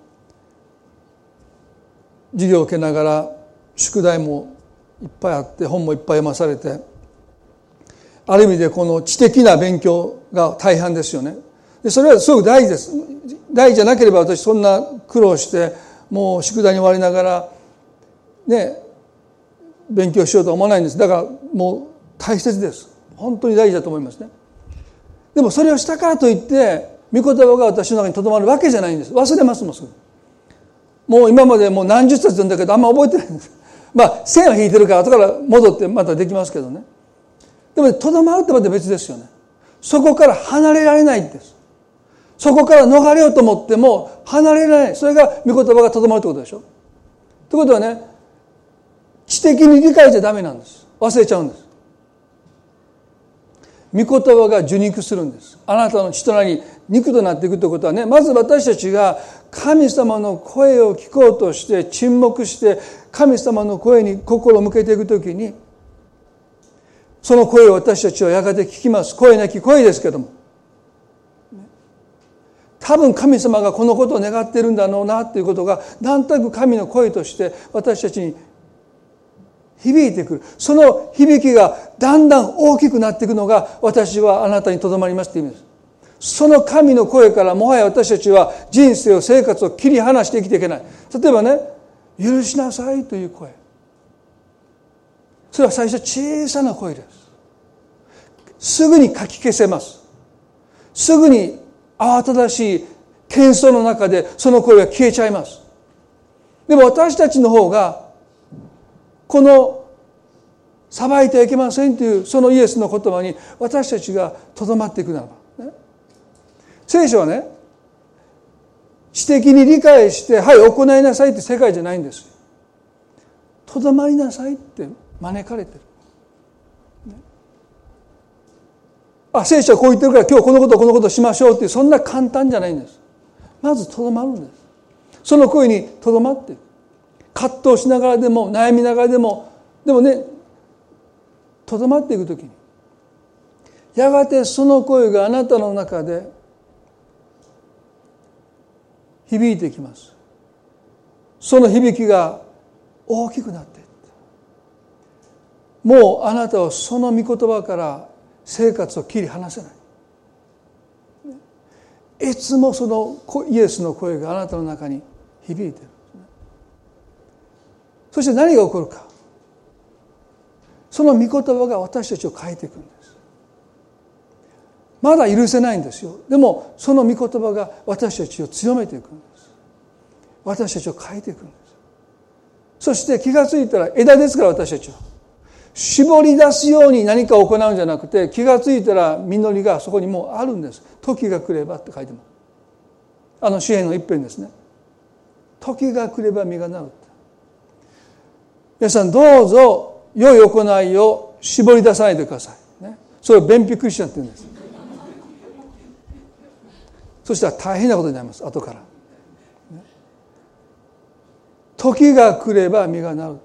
授業を受けながら宿題もいっぱいあって本もいっぱい読まされてある意味でこの知的な勉強が大半ですよね。でそれはすごく大事です。大事じゃなければ私そんな苦労してもう宿題に終わりながらね勉強しようとは思わないんです。だからもう大切です。本当に大事だと思いますね。でもそれをしたからといって御言葉が私の中にとどまるわけじゃないんです。忘れますもんすぐ。もう今までもう何十冊読んだけどあんま覚えてないんです。まあ線を引いてるから後から戻ってまたできますけどね。でもとどまるってまた別ですよね。そこから離れられないんです。そこから逃れようと思っても離れられない。それが御言葉がとどまるってことでしょ。ということはね知的に理解じゃダメなんです。忘れちゃうんです。御言葉が受肉するんです。あなたの血となり肉となっていくということはねまず私たちが神様の声を聞こうとして沈黙して神様の声に心を向けていくときにその声を私たちはやがて聞きます。声なき声ですけども。多分神様がこのことを願っているんだろうなということが何となく神の声として私たちに響いてくる。その響きがだんだん大きくなっていくのが私はあなたにとどまりますという意味です。その神の声からもはや私たちは人生を生活を切り離して生きていけない。例えばね許しなさいという声。それは最初小さな声です。すぐにかき消せます。すぐに慌ただしい喧騒の中でその声が消えちゃいます。でも私たちの方がこの裁いてはいけませんというそのイエスの言葉に私たちがとどまっていくならば、ね、聖書はね知的に理解してはい行いなさいって世界じゃないんですとどまりなさいって招かれてる、ね、あ聖書はこう言ってるから今日このことこのことしましょうっていうそんな簡単じゃないんです。まずとどまるんです。その声にとどまっていく葛藤しながらでも悩みながらでもでもねとどまっていく時に。やがてその声があなたの中で響いてきます。その響きが大きくなって。もうあなたはその御言葉から生活を切り離せない。いつもそのイエスの声があなたの中に響いている。そして何が起こるか。その御言葉が私たちを変えていくんです。まだ許せないんですよ。でもその御言葉が私たちを強めていくんです。私たちを変えていくんです。そして気が付いたら枝ですから私たちは。絞り出すように何かを行うんじゃなくて気が付いたら実りがそこにもうあるんです。時が来ればって書いてますあの詩篇の一編ですね。時が来れば実がなる皆さんどうぞ良い行いを絞り出さないでください、ね、それを便秘クリスチャンって言うんです。そしたら大変なことになります。後から、時が来れば実がなる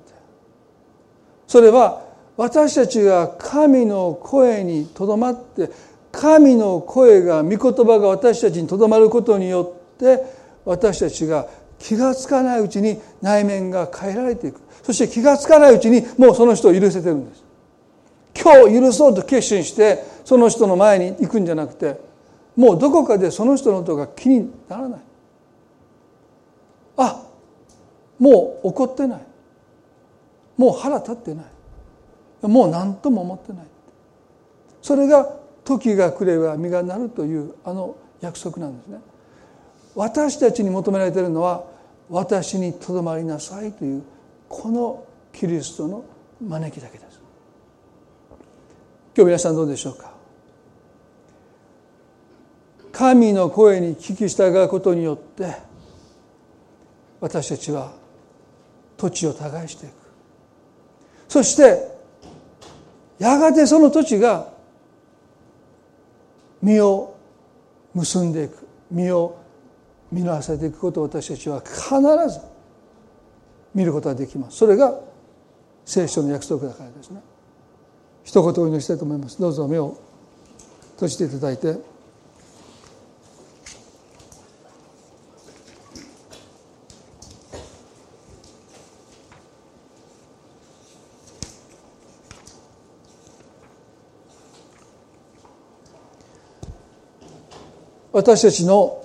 それは私たちが神の声にとどまって神の声が御言葉が私たちにとどまることによって私たちが気が付かないうちに内面が変えられていく。そして気が付かないうちにもうその人を許せてるんです。今日許そうと決心してその人の前に行くんじゃなくてもうどこかでその人のことが気にならない。あもう怒ってない。もう腹立ってない。もう何とも思ってない。それが時が来れば実がなるというあの約束なんですね。私たちに求められているのは私にとどまりなさいというこのキリストの招きだけです。今日皆さんどうでしょうか。神の声に聞き従うことによって私たちは土地を耕していく。そしてやがてその土地が実を結んでいく実を実らせていくことを私たちは必ず見ることができます。それが聖書の約束だからですね。一言お祈りしたいと思います。どうぞ目を閉じていただいて。私たちの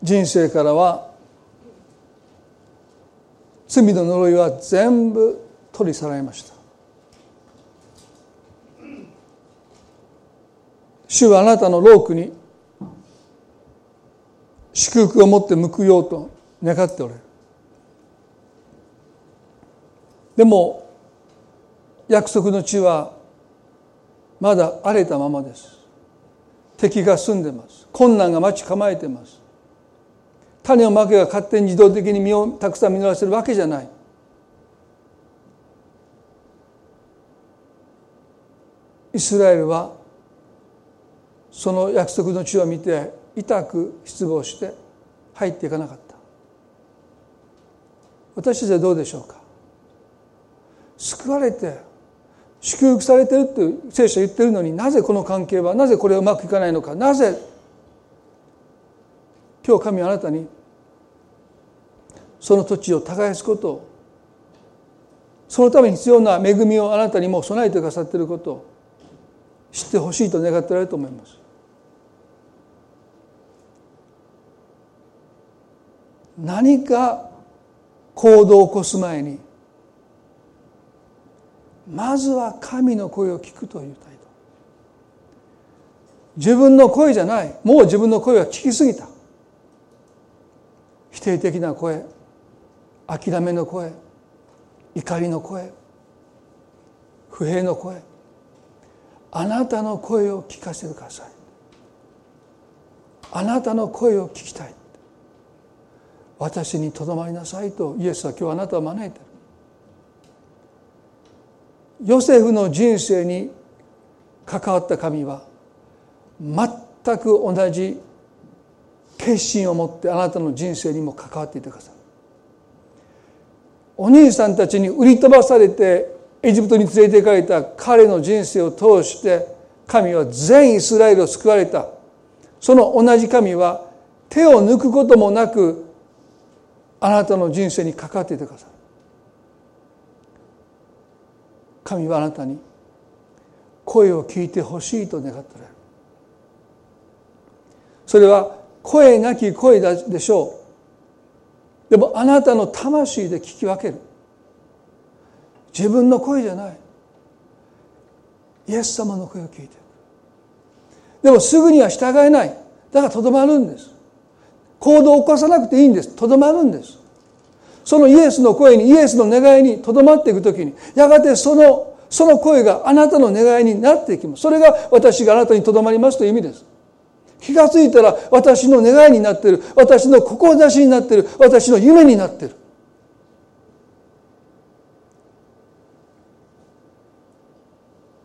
人生からは罪の呪いは全部取り去られました。主はあなたのロークに祝福を持って報ようと願っておれる。でも約束の地はまだ荒れたままです。敵が住んでます。困難が待ち構えてます。種をまけば勝手に自動的に実をたくさん実らせるわけじゃない。イスラエルはその約束の地を見て痛く失望して入っていかなかった。私たちはどうでしょうか。救われて祝福されてるって聖書言ってるのになぜこの関係はなぜこれはうまくいかないのかなぜ今日神はあなたにその土地を耕すことをそのために必要な恵みをあなたにも備えてくださっていることを知ってほしいと願っておられると思います。何か行動を起こす前にまずは神の声を聞くという態度。自分の声じゃない。もう自分の声は聞きすぎた。否定的な声。諦めの声。怒りの声。不平の声。あなたの声を聞かせてください。あなたの声を聞きたい。私にとどまりなさいとイエスは今日あなたを招いて。ヨセフの人生に関わった神は全く同じ決心を持ってあなたの人生にも関わっていてくださ。いお兄さんたちに売り飛ばされてエジプトに連れて行かれた彼の人生を通して神は全イスラエルを救われた。その同じ神は手を抜くこともなくあなたの人生に関わっていてくださ。い神はあなたに声を聞いてほしいと願っておられる。それは声なき声でしょう。でもあなたの魂で聞き分ける。自分の声じゃない。イエス様の声を聞いて。でもすぐには従えない。だからとどまるんです。行動を起こさなくていいんです。とどまるんです。そのイエスの声にイエスの願いにとどまっていくときにやがてそのその声があなたの願いになっていきます。それが私があなたにとどまりますという意味です。気がついたら私の願いになっている。私の志になっている。私の夢になっている。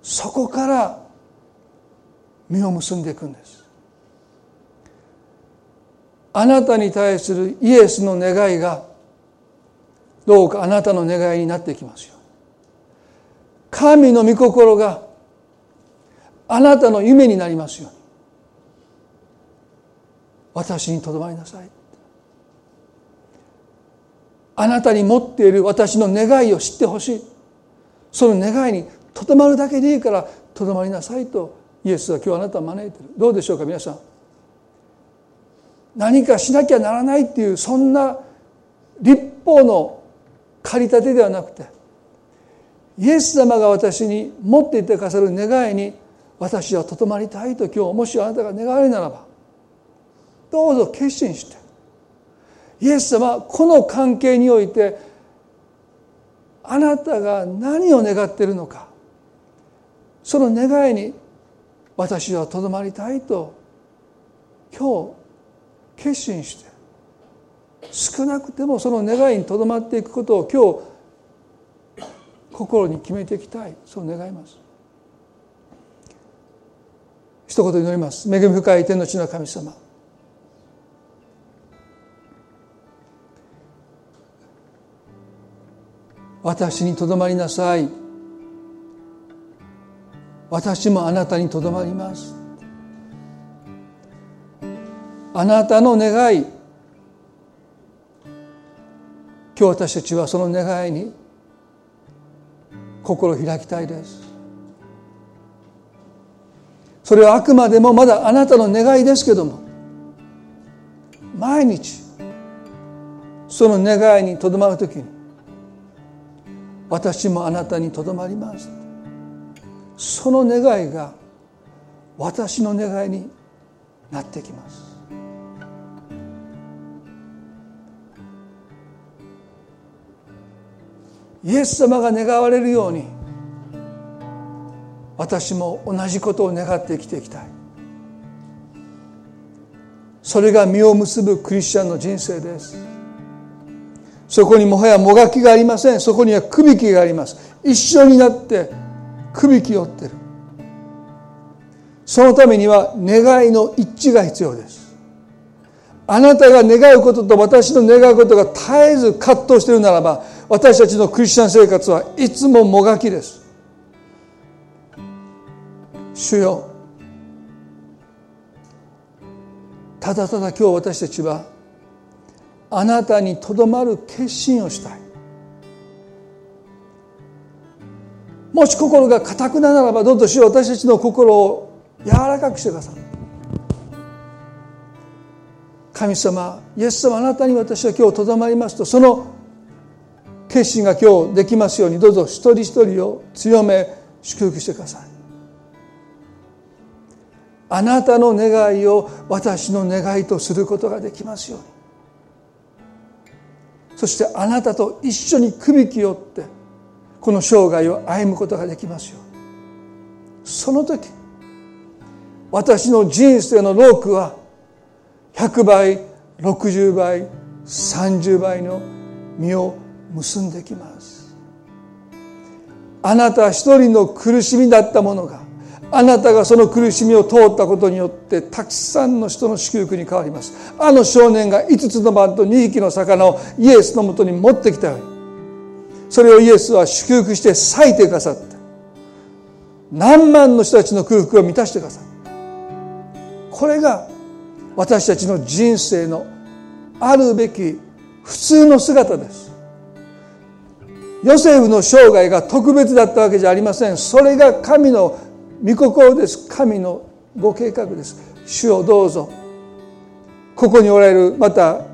そこから実を結んでいくんです。あなたに対するイエスの願いがどうかあなたの願いになっていきますよ神の御心があなたの夢になりますように。私にとどまりなさい。あなたに持っている私の願いを知ってほしい。その願いにとどまるだけでいいからとどまりなさいとイエスは今日あなたを招いてる。どうでしょうか皆さん。何かしなきゃならないっていうそんな立法の駆り立てではなくてイエス様が私に持っていてくださる願いに私はとどまりたいと今日もしあなたが願われならばどうぞ決心してイエス様この関係においてあなたが何を願っているのかその願いに私はとどまりたいと今日決心して少なくてもその願いにとどまっていくことを今日心に決めていきたい。そう願います。一言祈ります。恵み深い天の地の神様。私にとどまりなさい。私もあなたにとどまります。あなたの願い。今日私たちはその願いに心を開きたいです。それはあくまでもまだあなたの願いですけども毎日その願いにとどまるときに私もあなたにとどまります。その願いが私の願いになってきます。イエス様が願われるように私も同じことを願って生きていきたい。それが実を結ぶクリスチャンの人生です。そこにもはやもがきがありません。そこにはくびきがあります。一緒になってくびきをってる。そのためには願いの一致が必要です。あなたが願うことと私の願うことが絶えず葛藤しているならば私たちのクリスチャン生活はいつももがきです。主よ。ただただ今日私たちはあなたにとどまる決心をしたい。もし心が固くなならばどうぞしよう私たちの心を柔らかくしてください。神様イエス様あなたに私は今日とどまりますとその決心が今日できますようにどうぞ一人一人を強め祝福してください。あなたの願いを私の願いとすることができますように。そしてあなたと一緒にくびきよってこの生涯を歩むことができますように。その時私の人生のロークは100倍60倍30倍の実を結んできます。あなた一人の苦しみだったものがあなたがその苦しみを通ったことによってたくさんの人の祝福に変わります。あの少年が5つの番と2匹の魚をイエスのもとに持ってきたようにそれをイエスは祝福して裂いてくださった。何万の人たちの空腹を満たしてくださった。これが私たちの人生のあるべき普通の姿です。ヨセフの生涯が特別だったわけじゃありません。それが神の御心です。神のご計画です。主をどうぞ。ここにおられるまた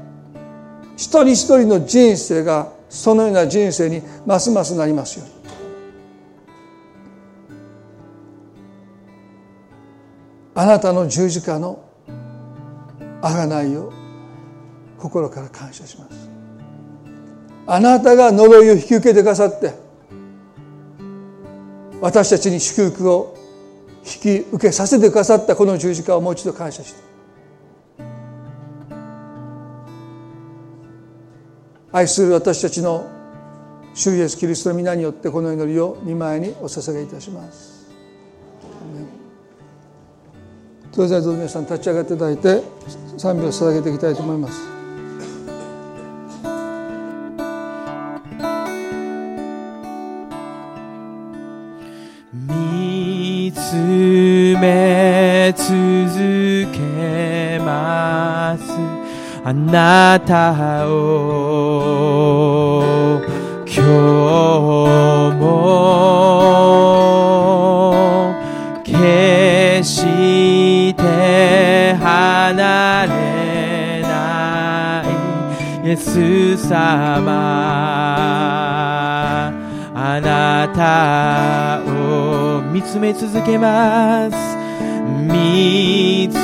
一人一人の人生がそのような人生にますますなりますように。あなたの十字架の贖いを心から感謝します。あなたが呪いを引き受けてくださって私たちに祝福を引き受けさせてくださったこの十字架をもう一度感謝して。愛する私たちの主イエスキリストの皆によってこの祈りを見舞いにお捧げいたします。それではどうぞ皆さん立ち上がっていただいて賛美を捧げていきたいと思います。あなたを。今日も決して離れないイエス様。あなたを見つめ続けます。見つ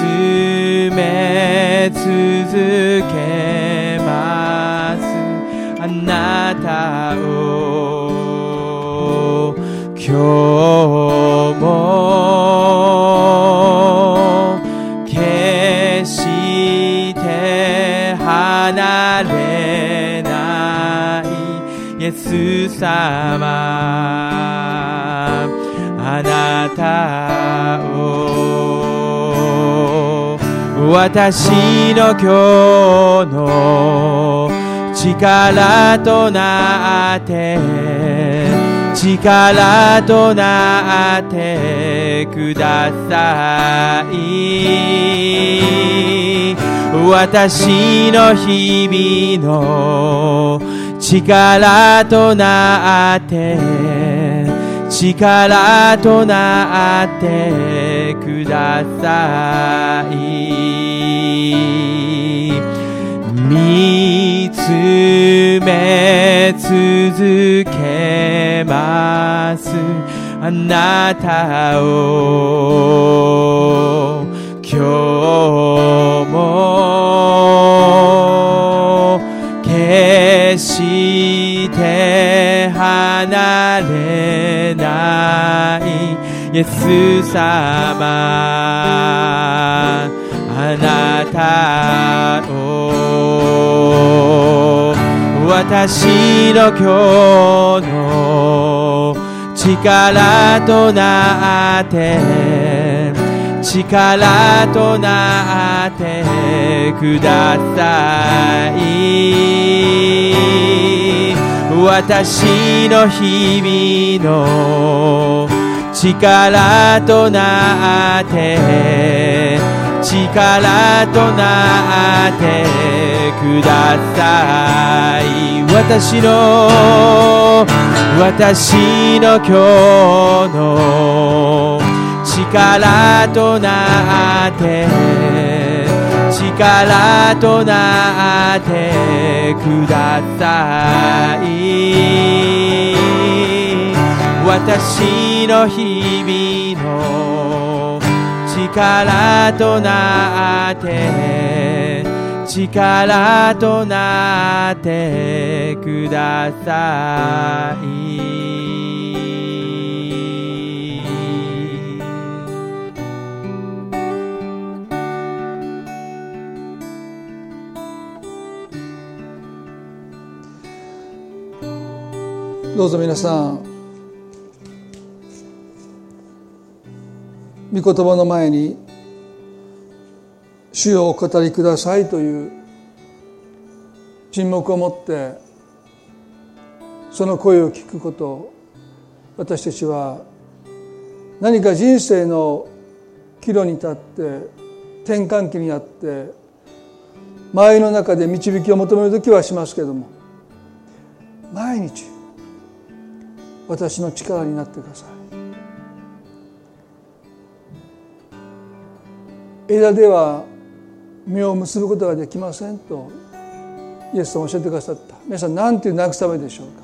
め続けます。あなたを今日も決して離れない。イエス様。あなたを私の今日の力となって力となってください。私の日々の力となって力となってください。見つめ続けます。あなたを今日も決して離れない。イエス様あなたを私の今日の力となって力となってください。私の日々の力となって力となってください。私の私の今日の力となって力となってください。私の日々の力となって力となってください。どうぞ皆さん御言葉の前に「主をお語りください」という沈黙を持ってその声を聞くこと私たちは何か人生の岐路に立って転換期にあって周りの中で導きを求める時はしますけれども毎日私の力になってください。枝では実を結ぶことができませんとイエス様教えてくださった。皆さん何ていう慰めでしょうか？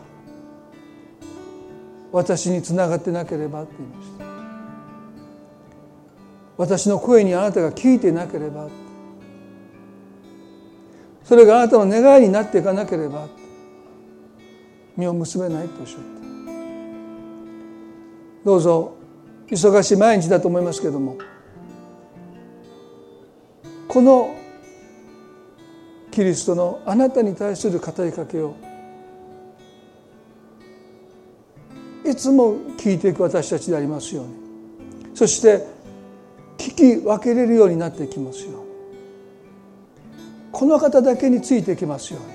私につながってなければって言いました。私の声にあなたが聞いていなければそれがあなたの願いになっていかなければ実を結べないとおっしゃった。どうぞ忙しい毎日だと思いますけれどもこのキリストのあなたに対する語りかけをいつも聞いていく私たちでありますように。そして聞き分けれるようになっていきますように。この方だけについていきますように。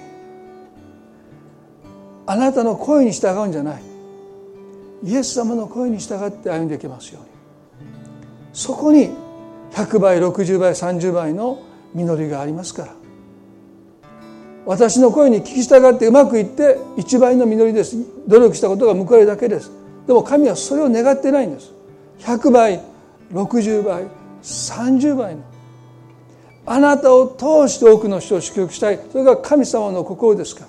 あなたの声に従うんじゃない。イエス様の声に従って歩んでいきますように。そこに100倍60倍30倍の実りがありますから。私の声に聞き従ってうまくいって1倍の実りです。努力したことが報われるだけです。でも神はそれを願ってないんです。100倍60倍30倍の。あなたを通して多くの人を祝福したい。それが神様の心ですか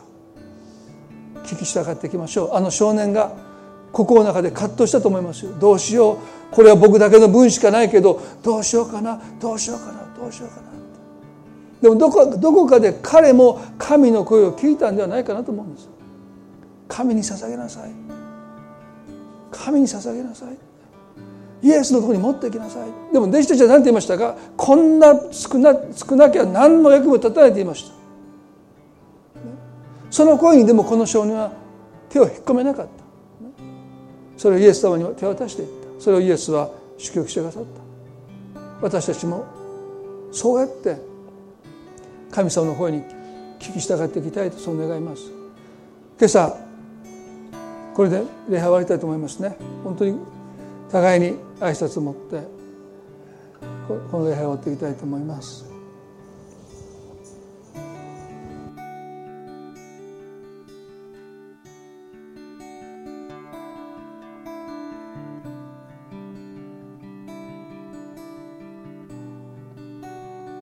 ら。聞き従っていきましょう。あの少年が心の中で葛藤したと思いますよ。どうしよう。これは僕だけの分しかないけどどうしようかな。どうしようかな。どうしようかな。でもどこどこかで彼も神の声を聞いたんではないかなと思うんです神に捧げなさい。神に捧げなさい。イエスのところに持っていきなさい。でも弟子たちは何て言いましたか？こんな少な少なきゃ何の役も立たないと言いました。その声にでもこの少年は手を引っ込めなかった。それをイエス様に手渡していった。それをイエスは祝福してくださった。私たちもそうやって神様の声に聞き従っていきたいとそう願います。今朝これで礼拝終わりたいと思いますね。本当に互いに挨拶を持ってこの礼拝を終わっていきたいと思います。